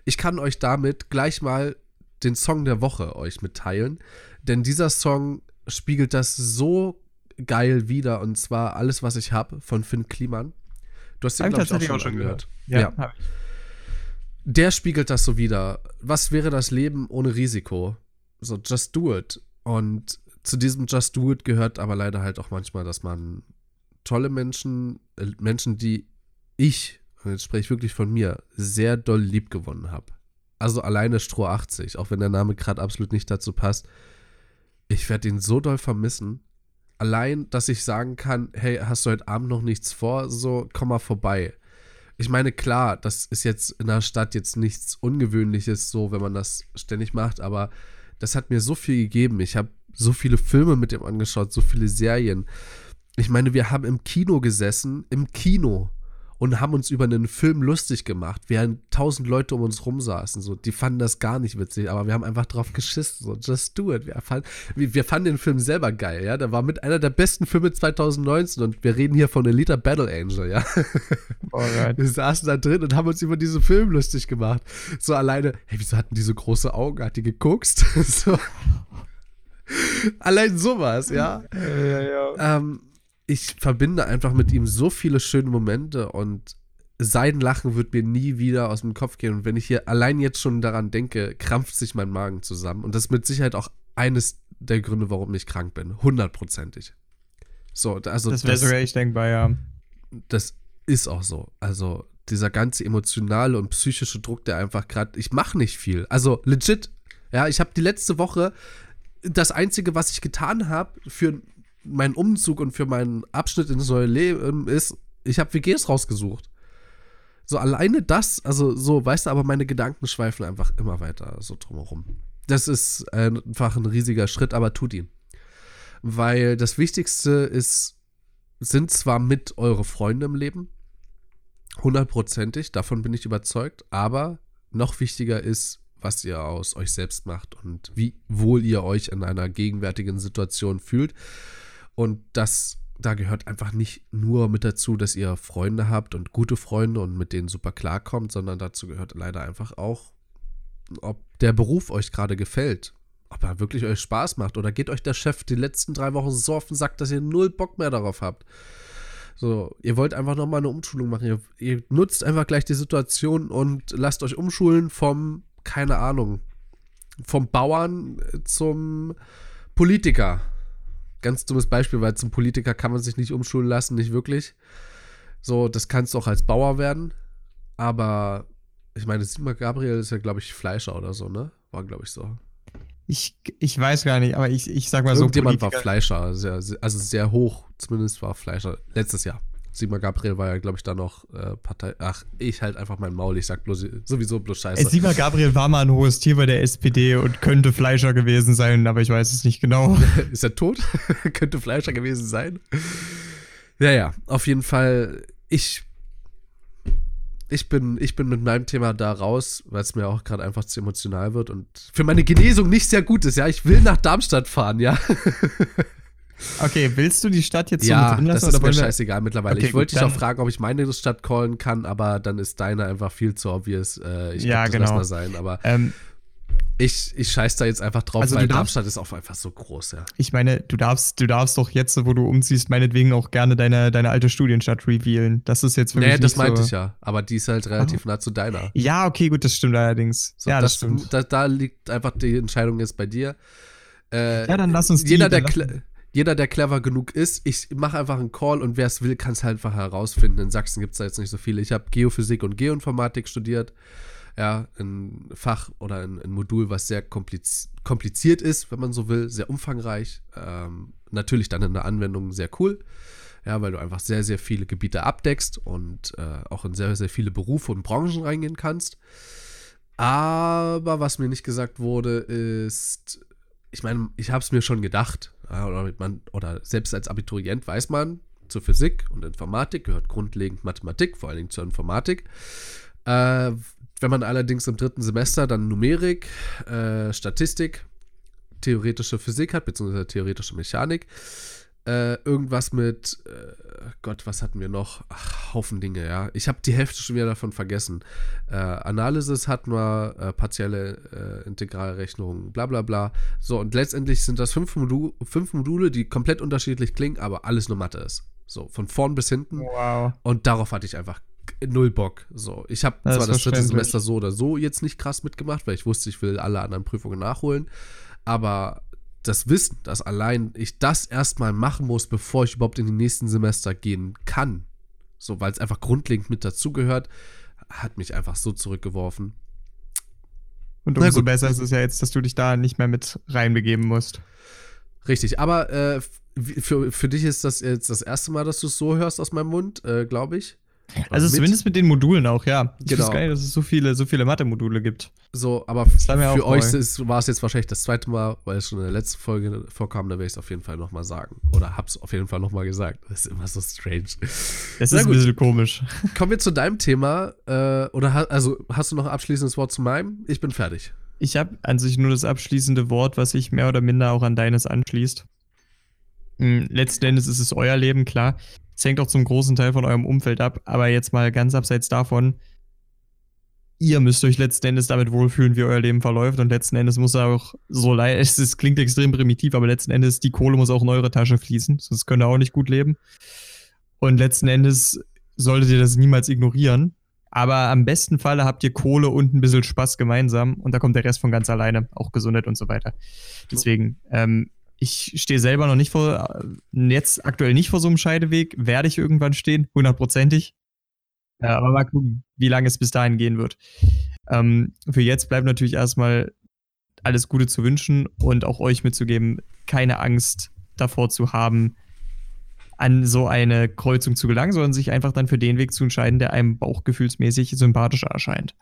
Ich kann euch damit gleich mal den Song der Woche euch mitteilen, denn dieser Song spiegelt das so geil wieder und zwar alles, was ich habe von Finn Kliman. Du hast den, glaube ich, auch schon, auch schon angehört. Ja, hab ich. Der spiegelt das so wieder. Was wäre das Leben ohne Risiko? So, just do it. Und zu diesem Just do it gehört aber leider halt auch manchmal, dass man tolle Menschen, äh, Menschen, die ich, und jetzt spreche ich wirklich von mir, sehr doll lieb gewonnen habe. Also alleine Stroh 80, auch wenn der Name gerade absolut nicht dazu passt. Ich werde ihn so doll vermissen. Allein, dass ich sagen kann, hey, hast du heute Abend noch nichts vor? So, komm mal vorbei. Ich meine, klar, das ist jetzt in der Stadt jetzt nichts Ungewöhnliches, so, wenn man das ständig macht, aber das hat mir so viel gegeben. Ich habe so viele Filme mit ihm angeschaut, so viele Serien. Ich meine, wir haben im Kino gesessen, im Kino und haben uns über einen Film lustig gemacht, während tausend Leute um uns rum saßen. So, die fanden das gar nicht witzig, aber wir haben einfach drauf geschissen. So, just do it. Wir, fand, wir, wir fanden den Film selber geil, ja. Der war mit einer der besten Filme 2019 und wir reden hier von Elita Battle Angel, ja. Alright. Wir saßen da drin und haben uns über diesen Film lustig gemacht. So alleine, hey, wieso hatten die so große Augen? Hat die geguckt? so. Allein sowas, ja. Ja, ja, ja. Ähm, ich verbinde einfach mit ihm so viele schöne Momente und sein Lachen wird mir nie wieder aus dem Kopf gehen. Und wenn ich hier allein jetzt schon daran denke, krampft sich mein Magen zusammen. Und das ist mit Sicherheit auch eines der Gründe, warum ich krank bin. Hundertprozentig. So, also Das wäre sogar echt denkbar, ja. das ist auch so. Also dieser ganze emotionale und psychische Druck, der einfach gerade, ich mache nicht viel. Also legit, ja, ich habe die letzte Woche das einzige, was ich getan habe für meinen Umzug und für meinen Abschnitt ins neue Leben ist, ich habe WGs rausgesucht. So alleine das, also so, weißt du, aber meine Gedanken schweifen einfach immer weiter so drumherum. Das ist einfach ein riesiger Schritt, aber tut ihn. Weil das Wichtigste ist, sind zwar mit eure Freunde im Leben, hundertprozentig, davon bin ich überzeugt, aber noch wichtiger ist, was ihr aus euch selbst macht und wie wohl ihr euch in einer gegenwärtigen Situation fühlt. Und das, da gehört einfach nicht nur mit dazu, dass ihr Freunde habt und gute Freunde und mit denen super klarkommt, sondern dazu gehört leider einfach auch, ob der Beruf euch gerade gefällt. Ob er wirklich euch Spaß macht oder geht euch der Chef die letzten drei Wochen so auf den Sack, dass ihr null Bock mehr darauf habt. So, ihr wollt einfach nochmal eine Umschulung machen. Ihr, ihr nutzt einfach gleich die Situation und lasst euch umschulen vom, keine Ahnung, vom Bauern zum Politiker. Ganz dummes Beispiel, weil zum Politiker kann man sich nicht umschulen lassen, nicht wirklich. So, das kannst du auch als Bauer werden. Aber ich meine, Sigmar Gabriel ist ja, glaube ich, Fleischer oder so, ne? War, glaube ich, so. Ich, ich weiß gar nicht, aber ich, ich sag mal so. Irgendjemand war Fleischer, sehr, also sehr hoch, zumindest war Fleischer. Letztes Jahr. Sigmar Gabriel war ja, glaube ich, da noch äh, Partei. Ach, ich halt einfach mein Maul, ich sag bloß, sowieso bloß Scheiße. Sigmar Gabriel war mal ein hohes Tier bei der SPD und könnte Fleischer gewesen sein, aber ich weiß es nicht genau. Ist er tot? Könnte Fleischer gewesen sein. Ja, ja, auf jeden Fall, ich. Ich bin, ich bin mit meinem Thema da raus, weil es mir auch gerade einfach zu emotional wird und für meine Genesung nicht sehr gut ist, ja. Ich will nach Darmstadt fahren, ja. Okay, willst du die Stadt jetzt so Ja, mit drin lassen? das ist oder mir scheißegal mittlerweile. Okay, ich wollte dich auch fragen, ob ich meine Stadt callen kann, aber dann ist deine einfach viel zu obvious. Äh, ich Ja, glaub, das genau. mal sein. Aber Ähm, ich, ich scheiß da jetzt einfach drauf, Also weil darfst- Darmstadt ist auch einfach so groß, ja. ich meine, du darfst, du darfst doch jetzt, wo du umziehst, meinetwegen auch gerne deine, deine alte Studienstadt revealen. Das ist jetzt für mich Nee, das nicht meinte so ich ja. Aber die ist halt relativ nah zu deiner. Ja, okay, gut, das stimmt allerdings. So, ja, das, das, stimmt. Da, da liegt einfach die Entscheidung jetzt bei dir. Äh, ja, dann lass uns die. jeder, der jeder, der clever genug ist, ich mache einfach einen Call und wer es will, kann es halt einfach herausfinden. In Sachsen gibt es da jetzt nicht so viele. Ich habe Geophysik und Geoinformatik studiert. Ja, ein Fach oder ein, ein Modul, was sehr kompliz kompliziert ist, wenn man so will, sehr umfangreich. Ähm, natürlich dann in der Anwendung sehr cool. Ja, weil du einfach sehr, sehr viele Gebiete abdeckst und äh, auch in sehr, sehr viele Berufe und Branchen reingehen kannst. Aber was mir nicht gesagt wurde, ist, ich meine, ich habe es mir schon gedacht, oder, man, oder selbst als Abiturient weiß man, zur Physik und Informatik gehört grundlegend Mathematik, vor allen Dingen zur Informatik. Äh, wenn man allerdings im dritten Semester dann Numerik, äh, Statistik, theoretische Physik hat, beziehungsweise theoretische Mechanik, äh, irgendwas mit, äh, Gott, was hatten wir noch? Ach, Haufen Dinge, ja. Ich habe die Hälfte schon wieder davon vergessen. Äh, Analysis hatten wir, äh, partielle äh, Integralrechnung, bla bla bla. So, und letztendlich sind das fünf, Modu fünf Module, die komplett unterschiedlich klingen, aber alles nur Mathe ist. So, von vorn bis hinten. Wow. Und darauf hatte ich einfach null Bock. So, ich habe zwar das dritte. Semester so oder so jetzt nicht krass mitgemacht, weil ich wusste, ich will alle anderen Prüfungen nachholen. Aber das Wissen, dass allein ich das erstmal machen muss, bevor ich überhaupt in die nächsten Semester gehen kann, so weil es einfach grundlegend mit dazugehört, hat mich einfach so zurückgeworfen. Und umso besser ist es ja jetzt, dass du dich da nicht mehr mit reinbegeben musst. Richtig, aber äh, für, für dich ist das jetzt das erste Mal, dass du es so hörst aus meinem Mund, äh, glaube ich. Also mit. zumindest mit den Modulen auch, ja. Ich Genau. nicht, dass es so viele, so viele Mathe-Module gibt. So, aber für euch war es jetzt wahrscheinlich das zweite Mal, weil es schon in der letzten Folge vorkam, da werde ich es auf jeden Fall nochmal sagen. Oder hab's auf jeden Fall nochmal gesagt. Das ist immer so strange. Das ist ein bisschen komisch. Kommen wir zu deinem Thema. Äh, oder ha also hast du noch ein abschließendes Wort zu meinem? Ich bin fertig. Ich habe an sich nur das abschließende Wort, was sich mehr oder minder auch an deines anschließt. Hm, Letzten Endes ist es euer Leben, klar. Es hängt auch zum großen Teil von eurem Umfeld ab, aber jetzt mal ganz abseits davon, ihr müsst euch letzten Endes damit wohlfühlen, wie euer Leben verläuft und letzten Endes muss auch so leid, es, es klingt extrem primitiv, aber letzten Endes die Kohle muss auch in eure Tasche fließen, sonst könnt ihr auch nicht gut leben. Und letzten Endes solltet ihr das niemals ignorieren. Aber am besten Falle habt ihr Kohle und ein bisschen Spaß gemeinsam und da kommt der Rest von ganz alleine, auch Gesundheit und so weiter. Deswegen, ähm, ich stehe selber noch nicht vor, äh, jetzt aktuell nicht vor so einem Scheideweg, werde ich irgendwann stehen, hundertprozentig. Ja, aber mal gucken, wie lange es bis dahin gehen wird. Ähm, für jetzt bleibt natürlich erstmal alles Gute zu wünschen und auch euch mitzugeben, keine Angst davor zu haben, an so eine Kreuzung zu gelangen, sondern sich einfach dann für den Weg zu entscheiden, der einem bauchgefühlsmäßig sympathischer erscheint.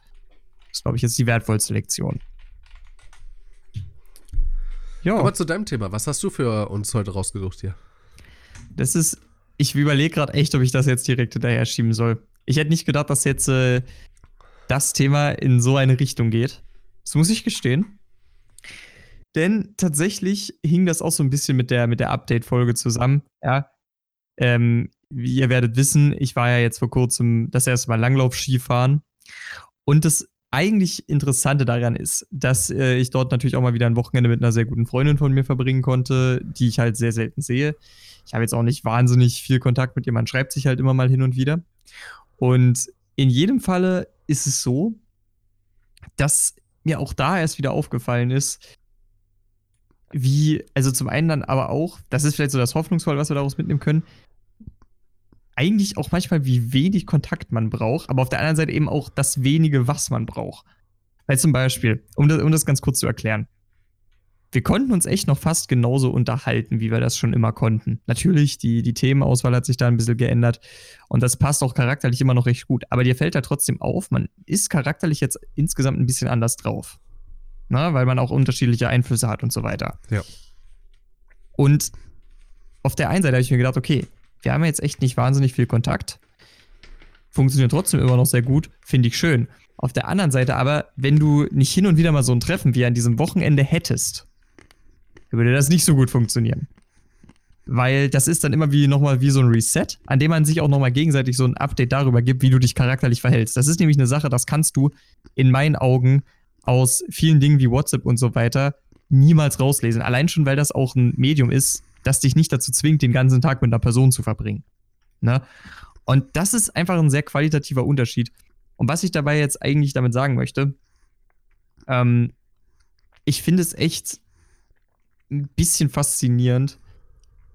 Das ist, glaube ich, jetzt die wertvollste Lektion. Ja, Aber zu deinem Thema. Was hast du für uns heute rausgesucht hier? das ist. Ich überlege gerade echt, ob ich das jetzt direkt hinterher schieben soll. Ich hätte nicht gedacht, dass jetzt äh, das Thema in so eine Richtung geht. Das muss ich gestehen. Denn tatsächlich hing das auch so ein bisschen mit der, mit der Update-Folge zusammen. Ja. Ähm, wie ihr werdet wissen, ich war ja jetzt vor kurzem das erste Mal Langlauf-Skifahren. Und das eigentlich Interessante daran ist, dass äh, ich dort natürlich auch mal wieder ein Wochenende mit einer sehr guten Freundin von mir verbringen konnte, die ich halt sehr selten sehe. Ich habe jetzt auch nicht wahnsinnig viel Kontakt mit ihr, man schreibt sich halt immer mal hin und wieder. Und in jedem Falle ist es so, dass mir auch da erst wieder aufgefallen ist, wie, also zum einen dann aber auch, das ist vielleicht so das Hoffnungsvoll, was wir daraus mitnehmen können, eigentlich auch manchmal, wie wenig Kontakt man braucht, aber auf der anderen Seite eben auch das wenige, was man braucht. Weil zum Beispiel, um das, um das ganz kurz zu erklären, wir konnten uns echt noch fast genauso unterhalten, wie wir das schon immer konnten. Natürlich, die, die Themenauswahl hat sich da ein bisschen geändert und das passt auch charakterlich immer noch recht gut. Aber dir fällt da trotzdem auf, man ist charakterlich jetzt insgesamt ein bisschen anders drauf. Na, weil man auch unterschiedliche Einflüsse hat und so weiter. Ja. Und auf der einen Seite habe ich mir gedacht, okay, wir haben jetzt echt nicht wahnsinnig viel Kontakt. Funktioniert trotzdem immer noch sehr gut, finde ich schön. Auf der anderen Seite aber, wenn du nicht hin und wieder mal so ein Treffen wie an diesem Wochenende hättest, würde das nicht so gut funktionieren. Weil das ist dann immer wie nochmal wie so ein Reset, an dem man sich auch nochmal gegenseitig so ein Update darüber gibt, wie du dich charakterlich verhältst. Das ist nämlich eine Sache, das kannst du in meinen Augen aus vielen Dingen wie WhatsApp und so weiter niemals rauslesen. Allein schon, weil das auch ein Medium ist, das dich nicht dazu zwingt, den ganzen Tag mit einer Person zu verbringen. Ne? Und das ist einfach ein sehr qualitativer Unterschied. Und was ich dabei jetzt eigentlich damit sagen möchte, ähm, ich finde es echt ein bisschen faszinierend,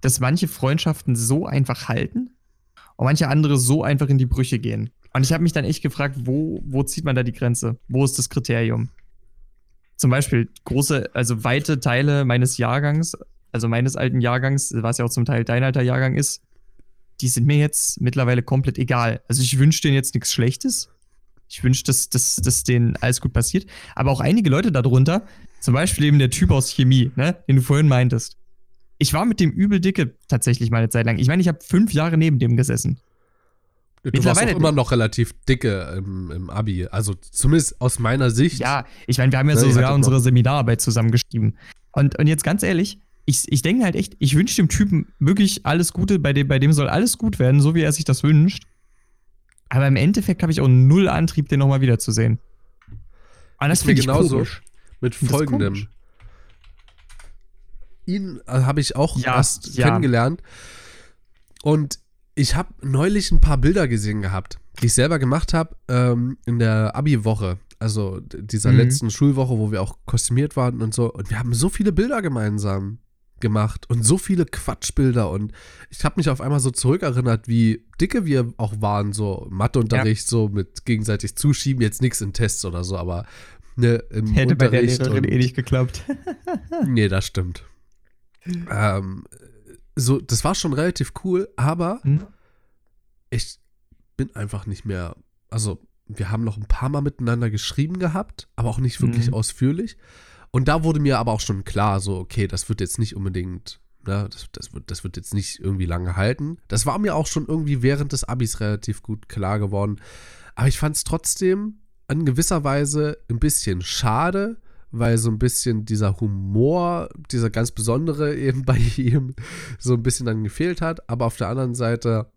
dass manche Freundschaften so einfach halten und manche andere so einfach in die Brüche gehen. Und ich habe mich dann echt gefragt, wo, wo zieht man da die Grenze? Wo ist das Kriterium? Zum Beispiel große, also weite Teile meines Jahrgangs, also meines alten Jahrgangs, was ja auch zum Teil dein alter Jahrgang ist, die sind mir jetzt mittlerweile komplett egal. Also ich wünsche denen jetzt nichts Schlechtes. Ich wünsche, dass, dass, dass denen alles gut passiert. Aber auch einige Leute darunter, zum Beispiel eben der Typ aus Chemie, ne, den du vorhin meintest. Ich war mit dem übel dicke tatsächlich mal eine Zeit lang. Ich meine, ich habe fünf Jahre neben dem gesessen. Du warst auch immer noch relativ dicke im, im Abi. Also zumindest aus meiner Sicht. Ja, ich meine, wir haben ja ihr sogar unsere Seminararbeit zusammengeschrieben. Und, und jetzt ganz ehrlich, ich, ich denke halt echt, ich wünsche dem Typen wirklich alles Gute, bei dem, bei dem soll alles gut werden, so wie er sich das wünscht. Aber im Endeffekt habe ich auch null Antrieb, den nochmal wiederzusehen. Und das Ist mir finde ich genauso. komisch. Mit Das folgendem. Ihn äh, habe ich auch Ja, erst ja. kennengelernt. Und ich habe neulich ein paar Bilder gesehen gehabt, die ich selber gemacht habe ähm, in der Abi-Woche. Also dieser Mhm. letzten Schulwoche, wo wir auch kostümiert waren und so. Und wir haben so viele Bilder gemeinsam gemacht und so viele Quatschbilder. Und ich habe mich auf einmal so zurückerinnert, wie dicke wir auch waren, so Matheunterricht, so mit gegenseitig zuschieben. Jetzt nichts in Tests oder so, aber ne, im Hätte bei der Unterricht Lehrerin eh nicht geklappt. Nee, das stimmt. Ähm, so, das war schon relativ cool, aber Hm? ich bin einfach nicht mehr, also wir haben noch ein paar Mal miteinander geschrieben gehabt, aber auch nicht wirklich Mhm. ausführlich. Und da wurde mir aber auch schon klar, so, okay, das wird jetzt nicht unbedingt, ne, das, das, wird, das wird jetzt nicht irgendwie lange halten. Das war mir auch schon irgendwie während des Abis relativ gut klar geworden. Aber ich fand es trotzdem in gewisser Weise ein bisschen schade, weil so ein bisschen dieser Humor, dieser ganz besondere eben bei ihm so ein bisschen dann gefehlt hat. Aber auf der anderen Seite,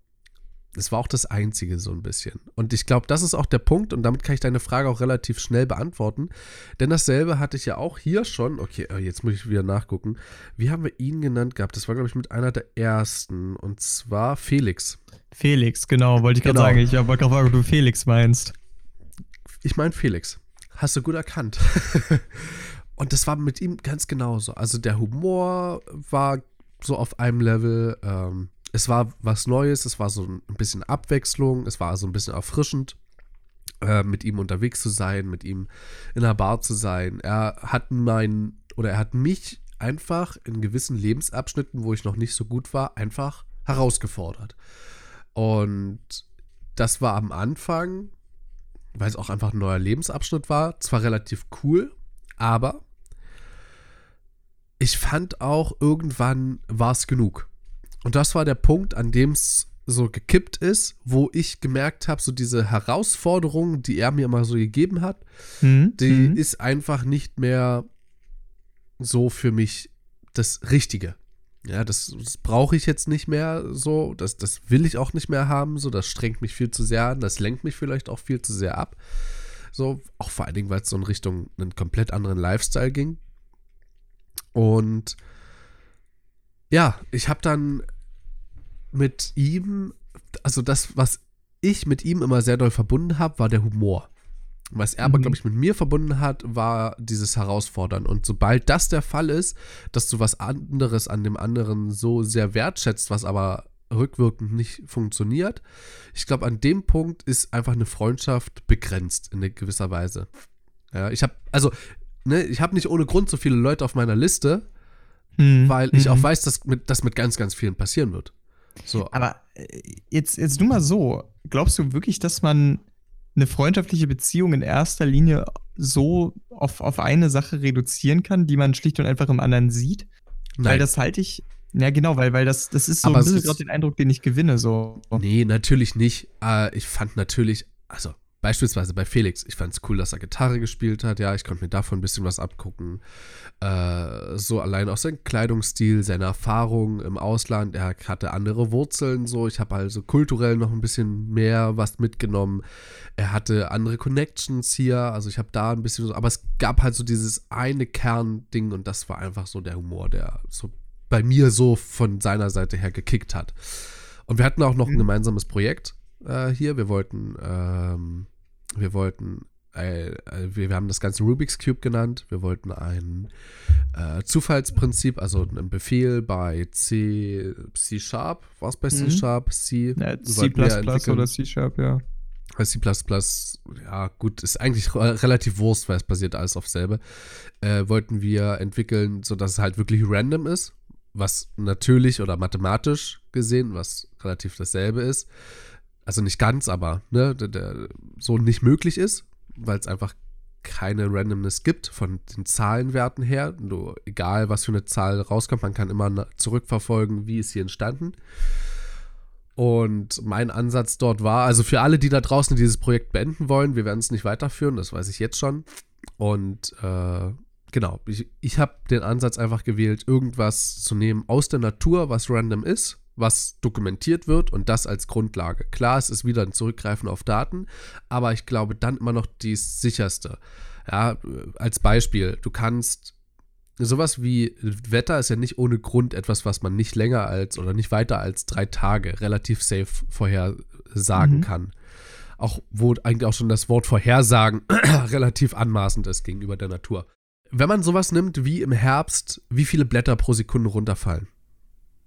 es war auch das Einzige so ein bisschen. Und ich glaube, das ist auch der Punkt und damit kann ich deine Frage auch relativ schnell beantworten. Denn dasselbe hatte ich ja auch hier schon. Okay, äh, jetzt muss ich wieder nachgucken. Wie haben wir ihn genannt gehabt? Das war, glaube ich, mit einer der ersten. Und zwar Felix. Felix, genau, wollte ich gerade Genau. sagen. Ich wollte gerade fragen, ob du Felix meinst. Ich meine Felix. Hast du gut erkannt. und das war mit ihm ganz genauso. Also der Humor war so auf einem Level. Ähm, es war was Neues, es war so ein bisschen Abwechslung, es war so ein bisschen erfrischend, äh, mit ihm unterwegs zu sein, mit ihm in einer Bar zu sein. Er hat mein, oder er hat mich einfach in gewissen Lebensabschnitten, wo ich noch nicht so gut war, einfach herausgefordert. Und das war am Anfang, weil es auch einfach ein neuer Lebensabschnitt war, zwar relativ cool, aber ich fand auch, irgendwann war es genug. Und das war der Punkt, an dem es so gekippt ist, wo ich gemerkt habe, so diese Herausforderung, die er mir immer so gegeben hat, Hm? die Hm? ist einfach nicht mehr so für mich das Richtige. Ja, das, das brauche ich jetzt nicht mehr so, das, das will ich auch nicht mehr haben, so, das strengt mich viel zu sehr an, das lenkt mich vielleicht auch viel zu sehr ab. So, auch vor allen Dingen, weil es so in Richtung einen komplett anderen Lifestyle ging. Und ja, ich habe dann mit ihm, also das, was ich mit ihm immer sehr doll verbunden habe, war der Humor. Was er aber, Mhm. glaube ich, mit mir verbunden hat, war dieses Herausfordern. Und sobald das der Fall ist, dass du was anderes an dem anderen so sehr wertschätzt, was aber rückwirkend nicht funktioniert, ich glaube, an dem Punkt ist einfach eine Freundschaft begrenzt in gewisser Weise. Ja, ich habe, also, ne, ich habe nicht ohne Grund so viele Leute auf meiner Liste, Hm, weil ich auch weiß, dass mit, das mit ganz, ganz vielen passieren wird. So, Aber äh, jetzt, jetzt du mal so, glaubst du wirklich, dass man eine freundschaftliche Beziehung in erster Linie so auf, auf eine Sache reduzieren kann, die man schlicht und einfach im anderen sieht? Weil nein. das halte ich, ja genau, weil, weil das, das ist so Aber ein bisschen gerade den Eindruck, den ich gewinne. So. Nee, natürlich nicht. Äh, ich fand natürlich, also beispielsweise bei Felix, ich fand es cool, dass er Gitarre gespielt hat. Ja, ich konnte mir davon ein bisschen was abgucken. Äh, so allein auch sein Kleidungsstil, seine Erfahrungen im Ausland. Er hatte andere Wurzeln. So, ich habe also kulturell noch ein bisschen mehr was mitgenommen. Er hatte andere Connections hier. Also ich habe da ein bisschen, so, aber es gab halt so dieses eine Kernding und das war einfach so der Humor, der so bei mir so von seiner Seite her gekickt hat. Und wir hatten auch noch ein Mhm. gemeinsames Projekt äh, hier. Wir wollten, ähm, wir wollten, äh, wir, wir haben das Ganze Rubik's Cube genannt. Wir wollten ein äh, Zufallsprinzip, also einen Befehl bei C, C Sharp, war es bei C Mhm. Sharp, C, Ja, C oder C Sharp, ja. C++, ja gut, ist eigentlich re- relativ Wurst, weil es basiert alles auf selbe. Äh, wollten wir entwickeln, sodass es halt wirklich random ist, was natürlich oder mathematisch gesehen, was relativ dasselbe ist. Also nicht ganz, aber ne, der, der, so nicht möglich ist, weil es einfach keine Randomness gibt von den Zahlenwerten her. Du, egal, was für eine Zahl rauskommt, man kann immer zurückverfolgen, wie ist sie entstanden. Und mein Ansatz dort war, also für alle, die da draußen dieses Projekt beenden wollen, wir werden es nicht weiterführen, das weiß ich jetzt schon. Und äh, genau, ich, ich habe den Ansatz einfach gewählt, irgendwas zu nehmen aus der Natur, was random ist, was dokumentiert wird und das als Grundlage. Klar, es ist wieder ein Zurückgreifen auf Daten, aber ich glaube dann immer noch die sicherste. Ja, als Beispiel, du kannst sowas wie Wetter ist ja nicht ohne Grund etwas, was man nicht länger als oder nicht weiter als drei Tage relativ safe vorhersagen Mhm. kann. Auch wo eigentlich auch schon das Wort Vorhersagen relativ anmaßend ist gegenüber der Natur. Wenn man sowas nimmt wie im Herbst, wie viele Blätter pro Sekunde runterfallen,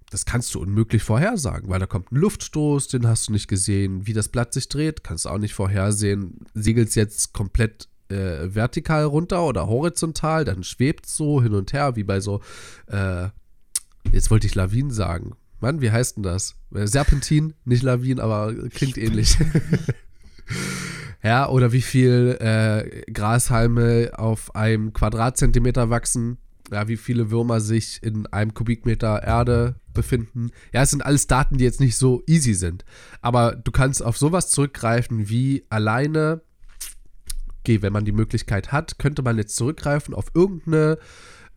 das kannst du unmöglich vorhersagen, weil da kommt ein Luftstoß, den hast du nicht gesehen. Wie das Blatt sich dreht, kannst du auch nicht vorhersehen. Segelt es jetzt komplett äh, vertikal runter oder horizontal, dann schwebt es so hin und her, wie bei so, äh, jetzt wollte ich Lawinen sagen. Mann, wie heißt denn das? Äh, Serpentin, nicht Lawin, aber klingt ähnlich. ja, oder wie viel äh, Grashalme auf einem Quadratzentimeter wachsen. Ja, wie viele Würmer sich in einem Kubikmeter Erde befinden. Ja, es sind alles Daten, die jetzt nicht so easy sind. Aber du kannst auf sowas zurückgreifen wie alleine, okay, wenn man die Möglichkeit hat, könnte man jetzt zurückgreifen auf irgendeine,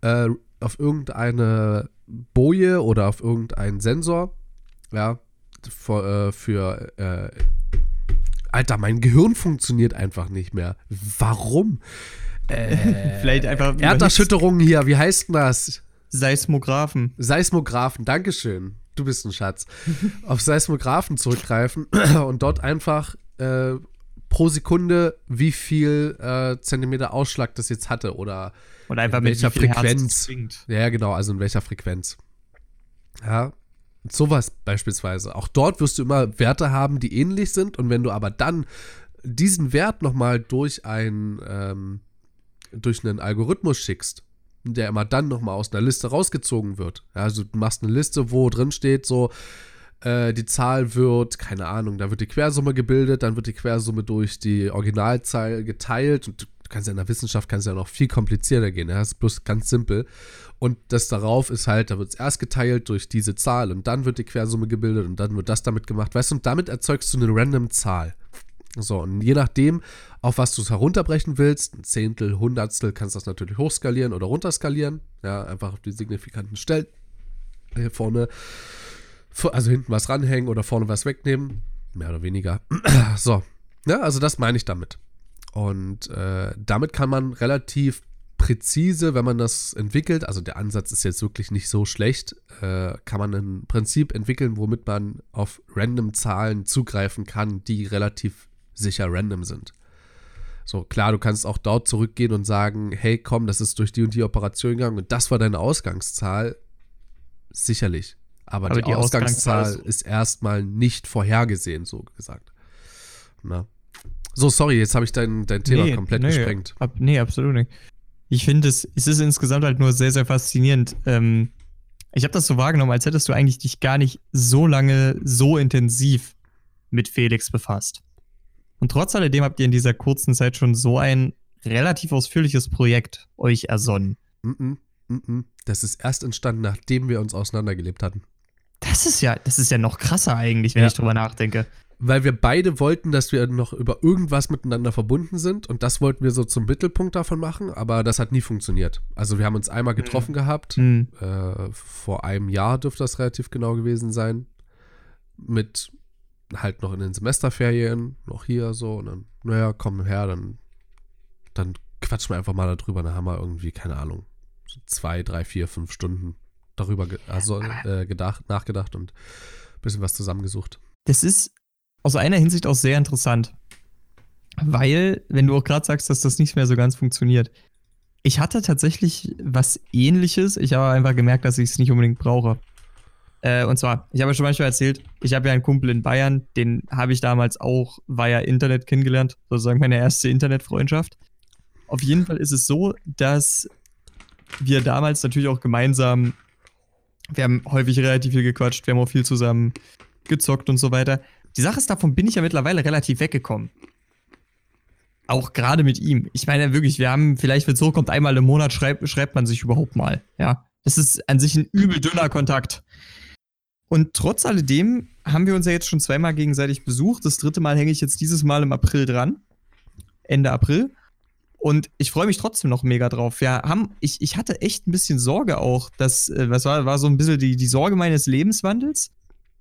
äh, auf irgendeine Boje oder auf irgendeinen Sensor. Ja, für, äh, für äh, Alter, mein Gehirn funktioniert einfach nicht mehr. Warum? Äh, Vielleicht einfach. Erderschütterungen hier, wie heißt denn das? Seismographen. Seismographen, Dankeschön. Du bist ein Schatz. Auf Seismographen zurückgreifen und dort einfach äh, pro Sekunde, wie viel äh, Zentimeter Ausschlag das jetzt hatte oder und einfach in welcher Frequenz. Ja, genau, also in welcher Frequenz. Ja, sowas beispielsweise. Auch dort wirst du immer Werte haben, die ähnlich sind und wenn du aber dann diesen Wert nochmal durch ein ähm, durch einen Algorithmus schickst, der immer dann nochmal aus einer Liste rausgezogen wird. Also du machst eine Liste, wo drin steht so, äh, die Zahl wird, keine Ahnung, da wird die Quersumme gebildet, dann wird die Quersumme durch die Originalzahl geteilt und du kannst ja in der Wissenschaft kannst ja noch viel komplizierter gehen, ja? das ist bloß ganz simpel. Und das darauf ist halt, da wird es erst geteilt durch diese Zahl und dann wird die Quersumme gebildet und dann wird das damit gemacht, weißt du, und damit erzeugst du eine random Zahl. So, und je nachdem, auf was du es herunterbrechen willst, ein Zehntel, Hundertstel, kannst du das natürlich hochskalieren oder runterskalieren. Ja, einfach auf die signifikanten Stellen. Hier vorne, also hinten was ranhängen oder vorne was wegnehmen. Mehr oder weniger. so, ja, also das meine ich damit. Und äh, damit kann man relativ präzise, wenn man das entwickelt, also der Ansatz ist jetzt wirklich nicht so schlecht, äh, kann man ein Prinzip entwickeln, womit man auf random Zahlen zugreifen kann, die relativ sicher random sind. So, klar, du kannst auch dort zurückgehen und sagen, hey, komm, das ist durch die und die Operation gegangen und das war deine Ausgangszahl. Sicherlich. Aber, Aber die, die, Ausgangszahl, Ausgangszahl ist erstmal nicht vorhergesehen, so gesagt. Na. So, sorry, jetzt habe ich dein, dein Thema nee, komplett nee, gesprengt. Ab, nee, absolut nicht. Ich finde, es, es ist insgesamt halt nur sehr, sehr faszinierend. Ähm, ich habe das so wahrgenommen, als hättest du eigentlich dich gar nicht so lange, so intensiv mit Felix befasst. Und trotz alledem habt ihr in dieser kurzen Zeit schon so ein relativ ausführliches Projekt euch ersonnen. Mm -mm, mm das ist erst entstanden, nachdem wir uns auseinandergelebt hatten. Das ist ja, das ist ja noch krasser eigentlich, wenn ja. ich drüber nachdenke. Weil wir beide wollten, dass wir noch über irgendwas miteinander verbunden sind und das wollten wir so zum Mittelpunkt davon machen, aber das hat nie funktioniert. Also wir haben uns einmal getroffen mhm. gehabt, mhm. Äh, vor einem Jahr dürfte das relativ genau gewesen sein, mit halt noch in den Semesterferien, noch hier so, und dann, naja, komm her, dann, dann quatschen wir einfach mal darüber. Dann haben wir irgendwie, keine Ahnung, so zwei, drei, vier, fünf Stunden darüber ge also, äh, gedacht, nachgedacht und ein bisschen was zusammengesucht. Das ist aus einer Hinsicht auch sehr interessant. Weil, wenn du auch gerade sagst, dass das nicht mehr so ganz funktioniert, ich hatte tatsächlich was ähnliches. Ich habe einfach gemerkt, dass ich es nicht unbedingt brauche. Äh, und zwar, ich habe ja schon manchmal erzählt, ich habe ja einen Kumpel in Bayern, den habe ich damals auch via Internet kennengelernt, sozusagen meine erste Internetfreundschaft. Auf jeden Fall ist es so, dass wir damals natürlich auch gemeinsam, wir haben häufig relativ viel gequatscht, wir haben auch viel zusammen gezockt und so weiter. Die Sache ist, davon bin ich ja mittlerweile relativ weggekommen. Auch gerade mit ihm. Ich meine wirklich, wir haben, vielleicht wenn es hochkommt, einmal im Monat schreibt, schreibt man sich überhaupt mal. Ja. Das ist an sich ein übel dünner Kontakt. Und trotz alledem haben wir uns ja jetzt schon zweimal gegenseitig besucht. Das dritte Mal hänge ich jetzt dieses Mal im April dran. Ende April. Und ich freue mich trotzdem noch mega drauf. Wir haben, ich, ich hatte echt ein bisschen Sorge auch, dass, äh, was war, war so ein bisschen die, die Sorge meines Lebenswandels.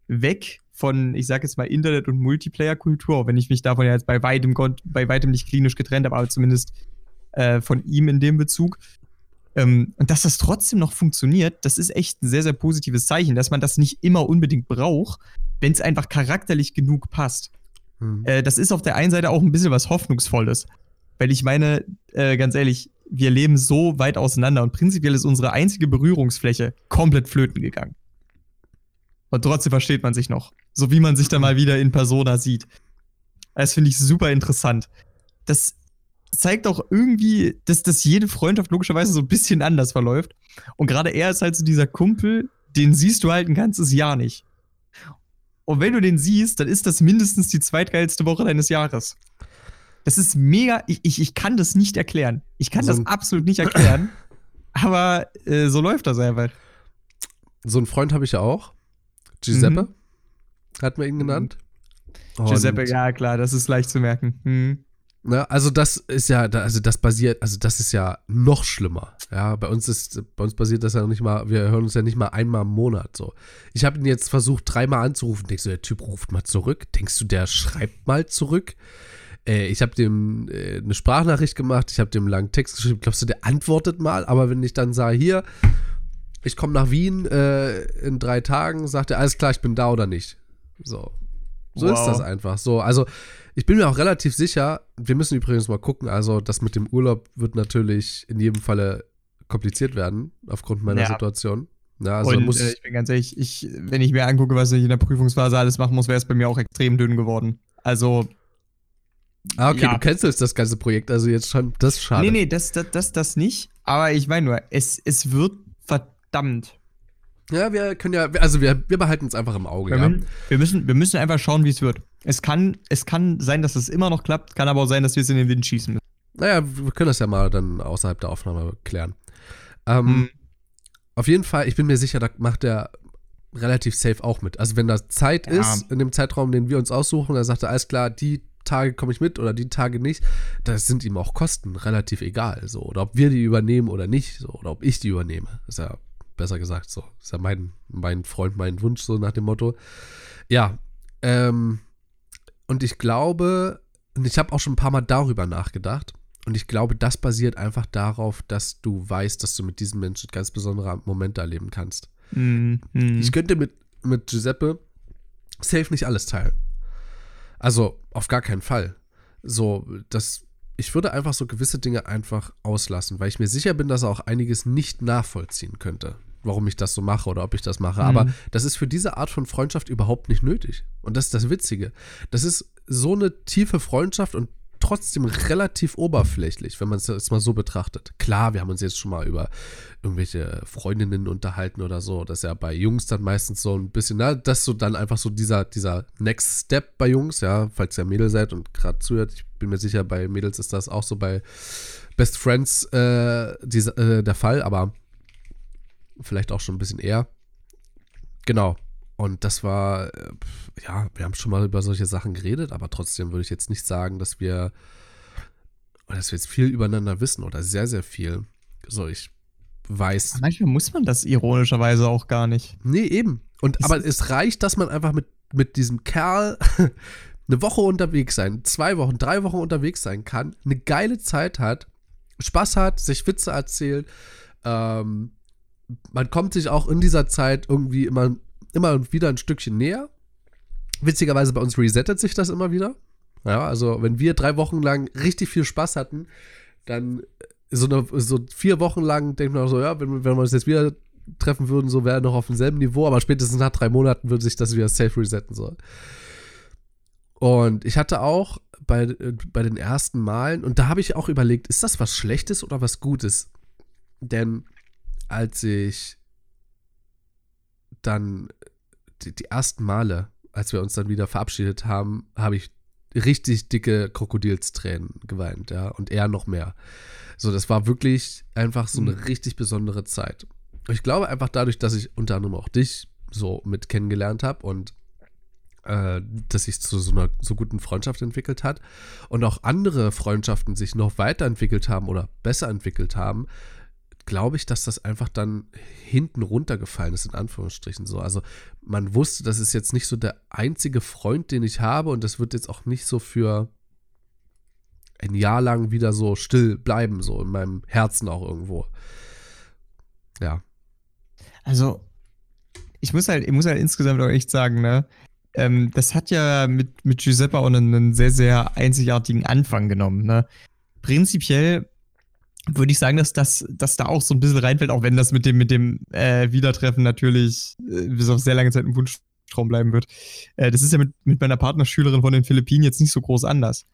Weg von, ich sag jetzt mal, Internet- und Multiplayer-Kultur, wenn ich mich davon ja jetzt bei weitem, bei weitem nicht klinisch getrennt habe, aber zumindest äh, von ihm in dem Bezug. Ähm, und dass das trotzdem noch funktioniert, das ist echt ein sehr, sehr positives Zeichen, dass man das nicht immer unbedingt braucht, wenn es einfach charakterlich genug passt. Mhm. Äh, das ist auf der einen Seite auch ein bisschen was Hoffnungsvolles. Weil ich meine, äh, ganz ehrlich, wir leben so weit auseinander und prinzipiell ist unsere einzige Berührungsfläche komplett flöten gegangen. Und trotzdem versteht man sich noch. So wie man sich dann mal wieder in Persona sieht. Das finde ich super interessant. Das zeigt auch irgendwie, dass, dass jede Freundschaft logischerweise so ein bisschen anders verläuft. Und gerade er ist halt so dieser Kumpel, den siehst du halt ein ganzes Jahr nicht. Und wenn du den siehst, dann ist das mindestens die zweitgeilste Woche deines Jahres. Das ist mega. Ich, ich, ich kann das nicht erklären. Ich kann So das absolut nicht erklären. aber äh, so läuft das einfach. So einen Freund habe ich ja auch. Giuseppe, hat man ihn genannt. Mhm. Giuseppe, ja klar, das ist leicht zu merken. Hm. Ne, also das ist ja, also das basiert, also das ist ja noch schlimmer. Ja, bei uns ist, bei uns basiert das ja noch nicht mal, wir hören uns ja nicht mal einmal im Monat so. Ich habe ihn jetzt versucht, dreimal anzurufen. Denkst du, der Typ ruft mal zurück? Denkst du, der schreibt mal zurück? Äh, ich habe dem äh, eine Sprachnachricht gemacht, ich habe dem einen langen Text geschrieben. Glaubst du, der antwortet mal? Aber wenn ich dann sage, hier, ich komme nach Wien äh, in drei Tagen, sagt er, alles klar, ich bin da oder nicht. So. So ist Wow. das einfach. So, also ich bin mir auch relativ sicher, wir müssen übrigens mal gucken, also das mit dem Urlaub wird natürlich in jedem Falle kompliziert werden, aufgrund meiner Ja. Situation. Ja, also Und muss äh, ich bin ganz ehrlich, ich, wenn ich mir angucke, was ich in der Prüfungsphase alles machen muss, wäre es bei mir auch extrem dünn geworden. Also, Ah, okay, ja. du kennst jetzt das ganze Projekt, also jetzt schon, das ist schade. nee, nee, das, das, das, das nicht. Aber ich meine nur, es, es wird verdammt. Ja, wir können ja, also wir, wir behalten es einfach im Auge, Wir, ja. müssen, wir, müssen, wir müssen einfach schauen, wie es wird. Es kann, es kann sein, dass es immer noch klappt, kann aber auch sein, dass wir es in den Wind schießen müssen. Naja, wir können das ja mal dann außerhalb der Aufnahme klären. Ähm, Hm. Auf jeden Fall, ich bin mir sicher, da macht er relativ safe auch mit. Also wenn da Zeit Ja. ist, in dem Zeitraum, den wir uns aussuchen, dann sagt er, alles klar, die Tage komme ich mit oder die Tage nicht, da sind ihm auch Kosten relativ egal. So. Oder ob wir die übernehmen oder nicht, so. oder ob ich die übernehme. Ist ja besser gesagt so. Ist ja mein, mein Freund, mein Wunsch, so nach dem Motto. Ja, ähm, und ich glaube, und ich habe auch schon ein paar Mal darüber nachgedacht. Und ich glaube, das basiert einfach darauf, dass du weißt, dass du mit diesen Menschen ganz besondere Momente erleben kannst. Hm. Ich könnte mit, mit Giuseppe safe nicht alles teilen. Also auf gar keinen Fall. So, das, ich würde einfach so gewisse Dinge einfach auslassen, weil ich mir sicher bin, dass er auch einiges nicht nachvollziehen könnte, warum ich das so mache oder ob ich das mache. Aber Mhm. das ist für diese Art von Freundschaft überhaupt nicht nötig. Und das ist das Witzige. Das ist so eine tiefe Freundschaft und trotzdem relativ oberflächlich, wenn man es jetzt mal so betrachtet. Klar, wir haben uns jetzt schon mal über irgendwelche Freundinnen unterhalten oder so. Das ist ja bei Jungs dann meistens so ein bisschen, na, das ist so dann einfach so dieser, dieser Next Step bei Jungs, ja, falls ihr Mädel seid und gerade zuhört. Ich bin mir sicher, bei Mädels ist das auch so bei Best Friends äh, diese, äh, der Fall, aber vielleicht auch schon ein bisschen eher. Genau. Und das war, äh, ja, wir haben schon mal über solche Sachen geredet, aber trotzdem würde ich jetzt nicht sagen, dass wir, dass wir jetzt viel übereinander wissen oder sehr, sehr viel. So, ich weiß. Manchmal muss man das ironischerweise auch gar nicht. Nee, eben. Und Es aber es reicht, dass man einfach mit, mit diesem Kerl eine Woche unterwegs sein, zwei Wochen, drei Wochen unterwegs sein kann, eine geile Zeit hat, Spaß hat, sich Witze erzählt. Ähm, man kommt sich auch in dieser Zeit irgendwie immer, immer wieder ein Stückchen näher. Witzigerweise bei uns resettet sich das immer wieder. Ja, also wenn wir drei Wochen lang richtig viel Spaß hatten, dann so, eine, so vier Wochen lang denkt man auch so, ja, wenn, wenn wir uns jetzt wieder treffen würden, so wäre noch auf demselben Niveau, aber spätestens nach drei Monaten würde sich das wieder safe resetten so. Und ich hatte auch bei, äh, bei den ersten Malen, und da habe ich auch überlegt, ist das was Schlechtes oder was Gutes? Denn als ich dann die, die ersten Male, als wir uns dann wieder verabschiedet haben, habe ich richtig dicke Krokodilstränen geweint, ja, und er noch mehr. So, das war wirklich einfach so eine richtig besondere Zeit. Ich glaube einfach dadurch, dass ich unter anderem auch dich so mit kennengelernt habe und äh, dass sich zu so einer so guten Freundschaft entwickelt hat und auch andere Freundschaften sich noch weiterentwickelt haben oder besser entwickelt haben, glaube ich, dass das einfach dann hinten runtergefallen ist, in Anführungsstrichen so. Also man wusste, das ist jetzt nicht so der einzige Freund, den ich habe und das wird jetzt auch nicht so für ein Jahr lang wieder so still bleiben, so in meinem Herzen auch irgendwo. Ja. Also, ich muss halt, ich muss halt insgesamt auch echt sagen, ne? Ähm, das hat ja mit, mit Giuseppe auch einen, einen sehr, sehr einzigartigen Anfang genommen, ne? Prinzipiell würde ich sagen, dass das dass da auch so ein bisschen reinfällt, auch wenn das mit dem, mit dem äh, Wiedertreffen natürlich äh, bis auf sehr lange Zeit ein Wunschtraum bleiben wird. Äh, das ist ja mit, mit meiner Partnerschülerin von den Philippinen jetzt nicht so groß anders.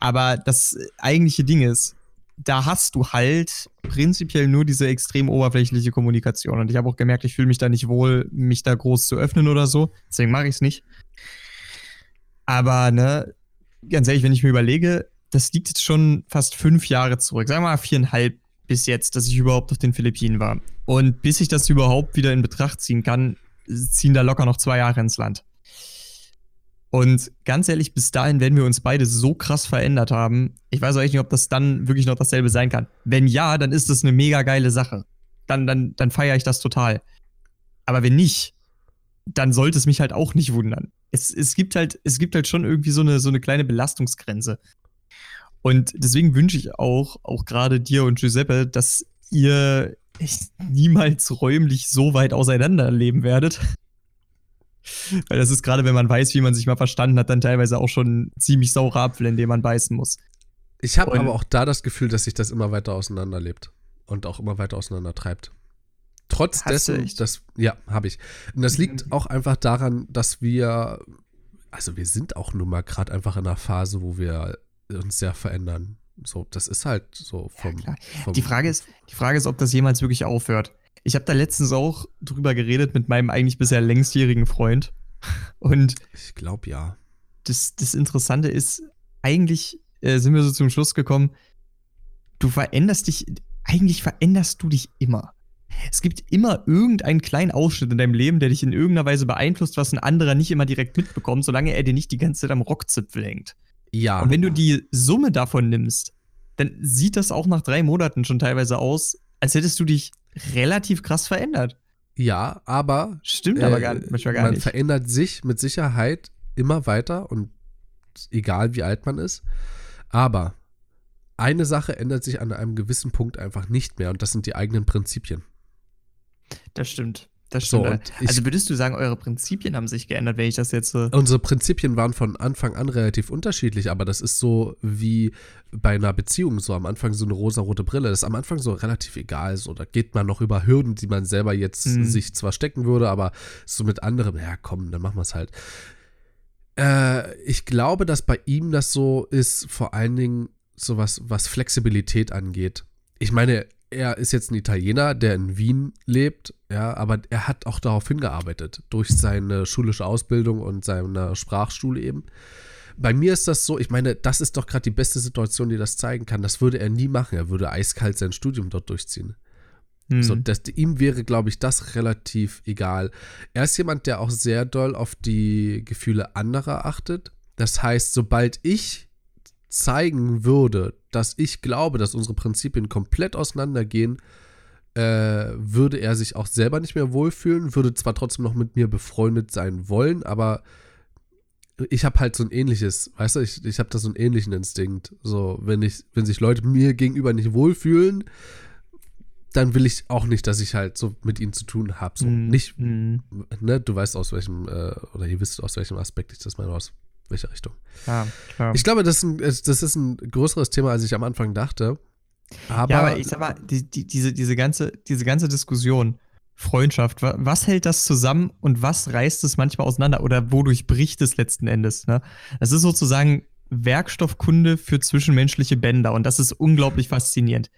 Aber das eigentliche Ding ist, da hast du halt prinzipiell nur diese extrem oberflächliche Kommunikation. Und ich habe auch gemerkt, ich fühle mich da nicht wohl, mich da groß zu öffnen oder so. Deswegen mache ich es nicht. Aber, ne, ganz ehrlich, wenn ich mir überlege, das liegt jetzt schon fast fünf Jahre zurück, sagen wir mal viereinhalb bis jetzt, dass ich überhaupt auf den Philippinen war. Und bis ich das überhaupt wieder in Betracht ziehen kann, ziehen da locker noch zwei Jahre ins Land. Und ganz ehrlich, bis dahin werden wir uns beide so krass verändert haben. Ich weiß auch echt nicht, ob das dann wirklich noch dasselbe sein kann. Wenn ja, dann ist das eine mega geile Sache. Dann, dann, dann feiere ich das total. Aber wenn nicht, dann sollte es mich halt auch nicht wundern. Es, es, gibt, halt, es gibt halt schon irgendwie so eine, so eine kleine Belastungsgrenze. Und deswegen wünsche ich auch, auch gerade dir und Giuseppe, dass ihr niemals räumlich so weit auseinander leben werdet. Weil das ist gerade, wenn man weiß, wie man sich mal verstanden hat, dann teilweise auch schon ziemlich saurer Apfel, in dem man beißen muss. Ich habe aber auch da das Gefühl, dass sich das immer weiter auseinanderlebt und auch immer weiter auseinander treibt. Trotz dessen, dass, ja, habe ich. Und das liegt mhm. auch einfach daran, dass wir, also wir sind auch nun mal gerade einfach in einer Phase, wo wir uns sehr verändern. So, das ist halt so vom, ja, vom die Frage ist, die Frage ist, ob das jemals wirklich aufhört. Ich habe da letztens auch drüber geredet mit meinem eigentlich bisher längstjährigen Freund. Und ich glaube ja. Das, das Interessante ist, eigentlich äh, sind wir so zum Schluss gekommen, du veränderst dich, eigentlich veränderst du dich immer. Es gibt immer irgendeinen kleinen Ausschnitt in deinem Leben, der dich in irgendeiner Weise beeinflusst, was ein anderer nicht immer direkt mitbekommt, solange er dir nicht die ganze Zeit am Rockzipfel hängt. Ja. Und wenn du die Summe davon nimmst, dann sieht das auch nach drei Monaten schon teilweise aus, als hättest du dich relativ krass verändert. Ja, aber. Stimmt äh, aber gar, manchmal gar man nicht. Man verändert sich mit Sicherheit immer weiter und egal wie alt man ist. Aber eine Sache ändert sich an einem gewissen Punkt einfach nicht mehr und das sind die eigenen Prinzipien. Das stimmt. Das stimmt. So, also würdest du sagen, eure Prinzipien haben sich geändert, wenn ich das jetzt. Äh unsere Prinzipien waren von Anfang an relativ unterschiedlich, aber das ist so wie bei einer Beziehung, so am Anfang so eine rosa-rote Brille. Das ist am Anfang so relativ egal. So, da geht man noch über Hürden, die man selber jetzt mhm. sich zwar stecken würde, aber so mit anderem, ja komm, dann machen wir es halt. Äh, ich glaube, dass bei ihm das so ist, vor allen Dingen so was, was Flexibilität angeht. Ich meine, er ist jetzt ein Italiener, der in Wien lebt, ja, aber er hat auch darauf hingearbeitet, durch seine schulische Ausbildung und seine Sprachschule eben. Bei mir ist das so, ich meine, das ist doch gerade die beste Situation, die das zeigen kann. Das würde er nie machen. Er würde eiskalt sein Studium dort durchziehen. Mhm. So, das, ihm wäre, glaube ich, das relativ egal. Er ist jemand, der auch sehr doll auf die Gefühle anderer achtet. Das heißt, sobald ich zeigen würde, dass ich glaube, dass unsere Prinzipien komplett auseinandergehen, äh, würde er sich auch selber nicht mehr wohlfühlen, würde zwar trotzdem noch mit mir befreundet sein wollen, aber ich habe halt so ein ähnliches, weißt du, ich, ich habe da so einen ähnlichen Instinkt. So, wenn ich, wenn sich Leute mir gegenüber nicht wohlfühlen, dann will ich auch nicht, dass ich halt so mit ihnen zu tun habe. So mm, nicht, mm. ne, du weißt aus welchem, äh, oder ihr wisst aus welchem Aspekt ich das meine, aus welcher Richtung. Ja, klar. Ich glaube, das ist, ein, das ist ein größeres Thema, als ich am Anfang dachte. Aber, ja, aber ich sag mal, die, die, diese, diese, ganze, diese ganze Diskussion, Freundschaft, was hält das zusammen und was reißt es manchmal auseinander oder wodurch bricht es letzten Endes? Ne? Das ist sozusagen Werkstoffkunde für zwischenmenschliche Bänder und das ist unglaublich faszinierend.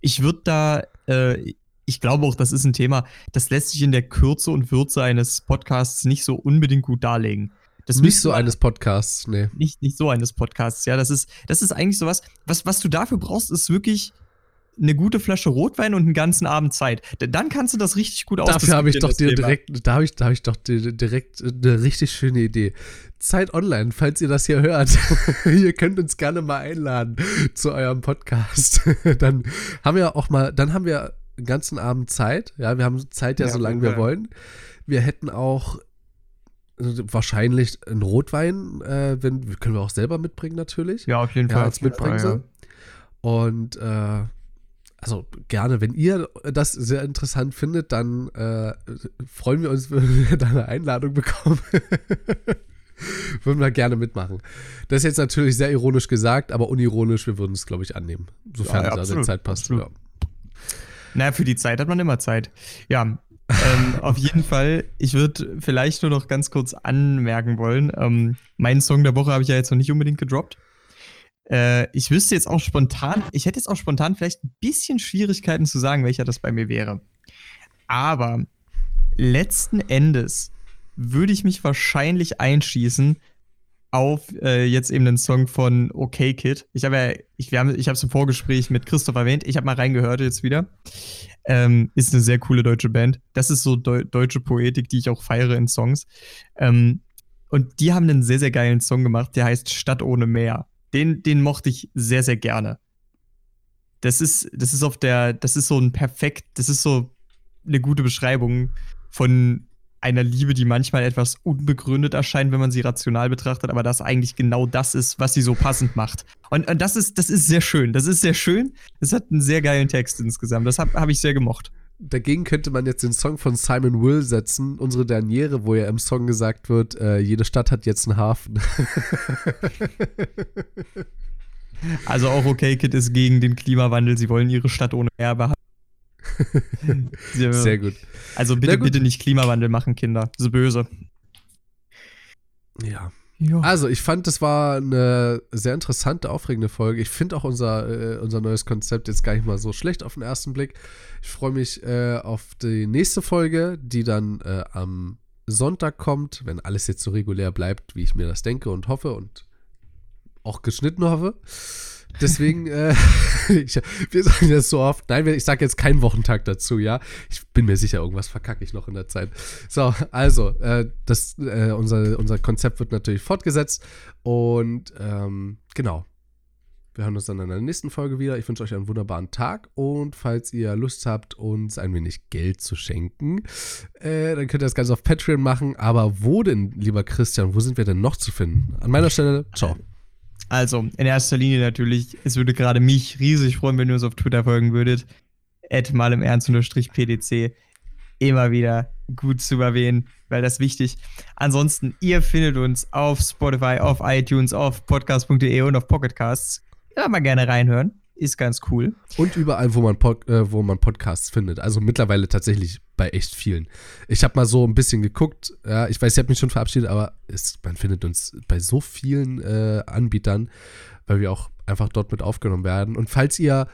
Ich würde da, äh, ich glaube auch, das ist ein Thema, das lässt sich in der Kürze und Würze eines Podcasts nicht so unbedingt gut darlegen. Das nicht so eines Podcasts, nee. Nicht, nicht so eines Podcasts, ja. Das ist, das ist eigentlich sowas, was, was du dafür brauchst, ist wirklich eine gute Flasche Rotwein und einen ganzen Abend Zeit. Dann kannst du das richtig gut Dafür habe ich doch dir direkt, da habe ich, da hab ich doch dir direkt eine richtig schöne Idee. Zeit online, falls ihr das hier hört. ihr könnt uns gerne mal einladen zu eurem Podcast. dann haben wir auch mal, dann haben wir einen ganzen Abend Zeit. Ja, wir haben Zeit ja, ja solange wir wollen. Wir hätten auch wahrscheinlich ein Rotwein, äh, wenn, können wir auch selber mitbringen natürlich. Ja, auf jeden Fall. als Mitbringsel. Ja. Und äh, also gerne, wenn ihr das sehr interessant findet, dann äh, freuen wir uns, wenn wir da eine Einladung bekommen. würden wir gerne mitmachen. Das ist jetzt natürlich sehr ironisch gesagt, aber unironisch, wir würden es, glaube ich, annehmen. Sofern ja, ja, es an der Zeit passt. Ja. Naja, für die Zeit hat man immer Zeit. Ja, ähm, auf jeden Fall, ich würde vielleicht nur noch ganz kurz anmerken wollen, ähm, meinen Song der Woche habe ich ja jetzt noch nicht unbedingt gedroppt. Äh, ich wüsste jetzt auch spontan, ich hätte jetzt auch spontan vielleicht ein bisschen Schwierigkeiten zu sagen, welcher das bei mir wäre. Aber letzten Endes würde ich mich wahrscheinlich einschießen auf äh, jetzt eben den Song von OK Kid. Ich habe ja, ich, ich habe es im Vorgespräch mit Christoph erwähnt. Ich habe mal reingehört jetzt wieder. Ähm, ist eine sehr coole deutsche Band. Das ist so Deu deutsche Poetik, die ich auch feiere in Songs. Ähm, und die haben einen sehr, sehr geilen Song gemacht, der heißt Stadt ohne Meer. Den, den mochte ich sehr, sehr gerne. Das ist, das ist auf der, das ist so ein perfekt, das ist so eine gute Beschreibung von einer Liebe, die manchmal etwas unbegründet erscheint, wenn man sie rational betrachtet, aber das eigentlich genau das ist, was sie so passend macht. Und, und das, ist, das ist sehr schön. Das ist sehr schön. Es hat einen sehr geilen Text insgesamt. Das habe hab ich sehr gemocht. Dagegen könnte man jetzt den Song von Simon Will setzen, unsere Derniere, wo ja im Song gesagt wird, äh, jede Stadt hat jetzt einen Hafen. also auch Okay Kid ist gegen den Klimawandel. Sie wollen ihre Stadt ohne Erbe haben. Sehr gut. Also bitte, gut. bitte nicht Klimawandel machen, Kinder. Ist böse. Ja. Jo. Also, ich fand, das war eine sehr interessante, aufregende Folge. Ich finde auch unser, äh, unser neues Konzept jetzt gar nicht mal so schlecht auf den ersten Blick. Ich freue mich äh, auf die nächste Folge, die dann äh, am Sonntag kommt, wenn alles jetzt so regulär bleibt, wie ich mir das denke und hoffe und auch geschnitten hoffe. Deswegen, äh, ich, wir sagen das so oft. Nein, ich sage jetzt keinen Wochentag dazu, ja. Ich bin mir sicher, irgendwas verkacke ich noch in der Zeit. So, also, äh, das, äh, unser, unser Konzept wird natürlich fortgesetzt. Und ähm, genau. Wir hören uns dann in der nächsten Folge wieder. Ich wünsche euch einen wunderbaren Tag und falls ihr Lust habt, uns ein wenig Geld zu schenken, äh, dann könnt ihr das Ganze auf Patreon machen. Aber wo denn, lieber Christian, wo sind wir denn noch zu finden? An meiner Stelle, ciao. Also, in erster Linie natürlich, es würde gerade mich riesig freuen, wenn ihr uns auf Twitter folgen würdet. Add mal im Ernst unterstrich PDC. Immer wieder gut zu erwähnen, weil das wichtig. Ansonsten, ihr findet uns auf Spotify, auf iTunes, auf podcast.de und auf Pocketcasts. Ja, mal gerne reinhören. Ist ganz cool. Und überall, wo man, Pod, äh, wo man Podcasts findet. Also mittlerweile tatsächlich bei echt vielen. Ich habe mal so ein bisschen geguckt. Ja, ich weiß, ich habe mich schon verabschiedet, aber es, man findet uns bei so vielen äh, Anbietern, weil wir auch einfach dort mit aufgenommen werden. Und falls ihr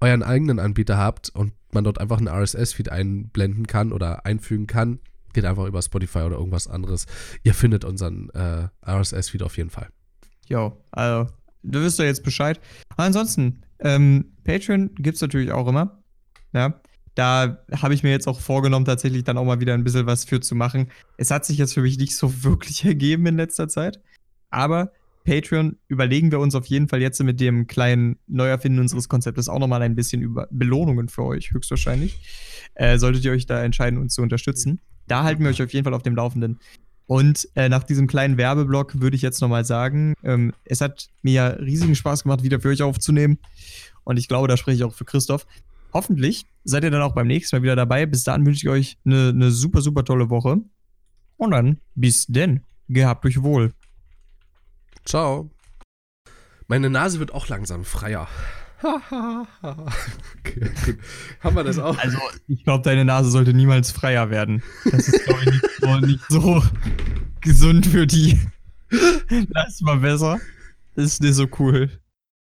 euren eigenen Anbieter habt und man dort einfach einen RSS-Feed einblenden kann oder einfügen kann, geht einfach über Spotify oder irgendwas anderes. Ihr findet unseren äh, RSS-Feed auf jeden Fall. Jo, also, du wirst ja jetzt Bescheid. ansonsten, ähm, Patreon gibt es natürlich auch immer. Ja. Da habe ich mir jetzt auch vorgenommen, tatsächlich dann auch mal wieder ein bisschen was für zu machen. Es hat sich jetzt für mich nicht so wirklich ergeben in letzter Zeit. Aber Patreon überlegen wir uns auf jeden Fall jetzt mit dem kleinen Neuerfinden unseres Konzeptes auch nochmal ein bisschen über Belohnungen für euch, höchstwahrscheinlich. Äh, solltet ihr euch da entscheiden, uns zu unterstützen. Da halten wir euch auf jeden Fall auf dem Laufenden. Und äh, nach diesem kleinen Werbeblock würde ich jetzt nochmal sagen, ähm, es hat mir riesigen Spaß gemacht, wieder für euch aufzunehmen. Und ich glaube, da spreche ich auch für Christoph. Hoffentlich seid ihr dann auch beim nächsten Mal wieder dabei. Bis dahin wünsche ich euch eine, eine super, super tolle Woche. Und dann bis denn. Gehabt euch wohl. Ciao. Meine Nase wird auch langsam freier. okay, gut. Haben wir das auch? Also, ich glaube, deine Nase sollte niemals freier werden. Das ist, glaube ich, nicht so, nicht so gesund für die. Das ist mal besser. Das ist nicht so cool.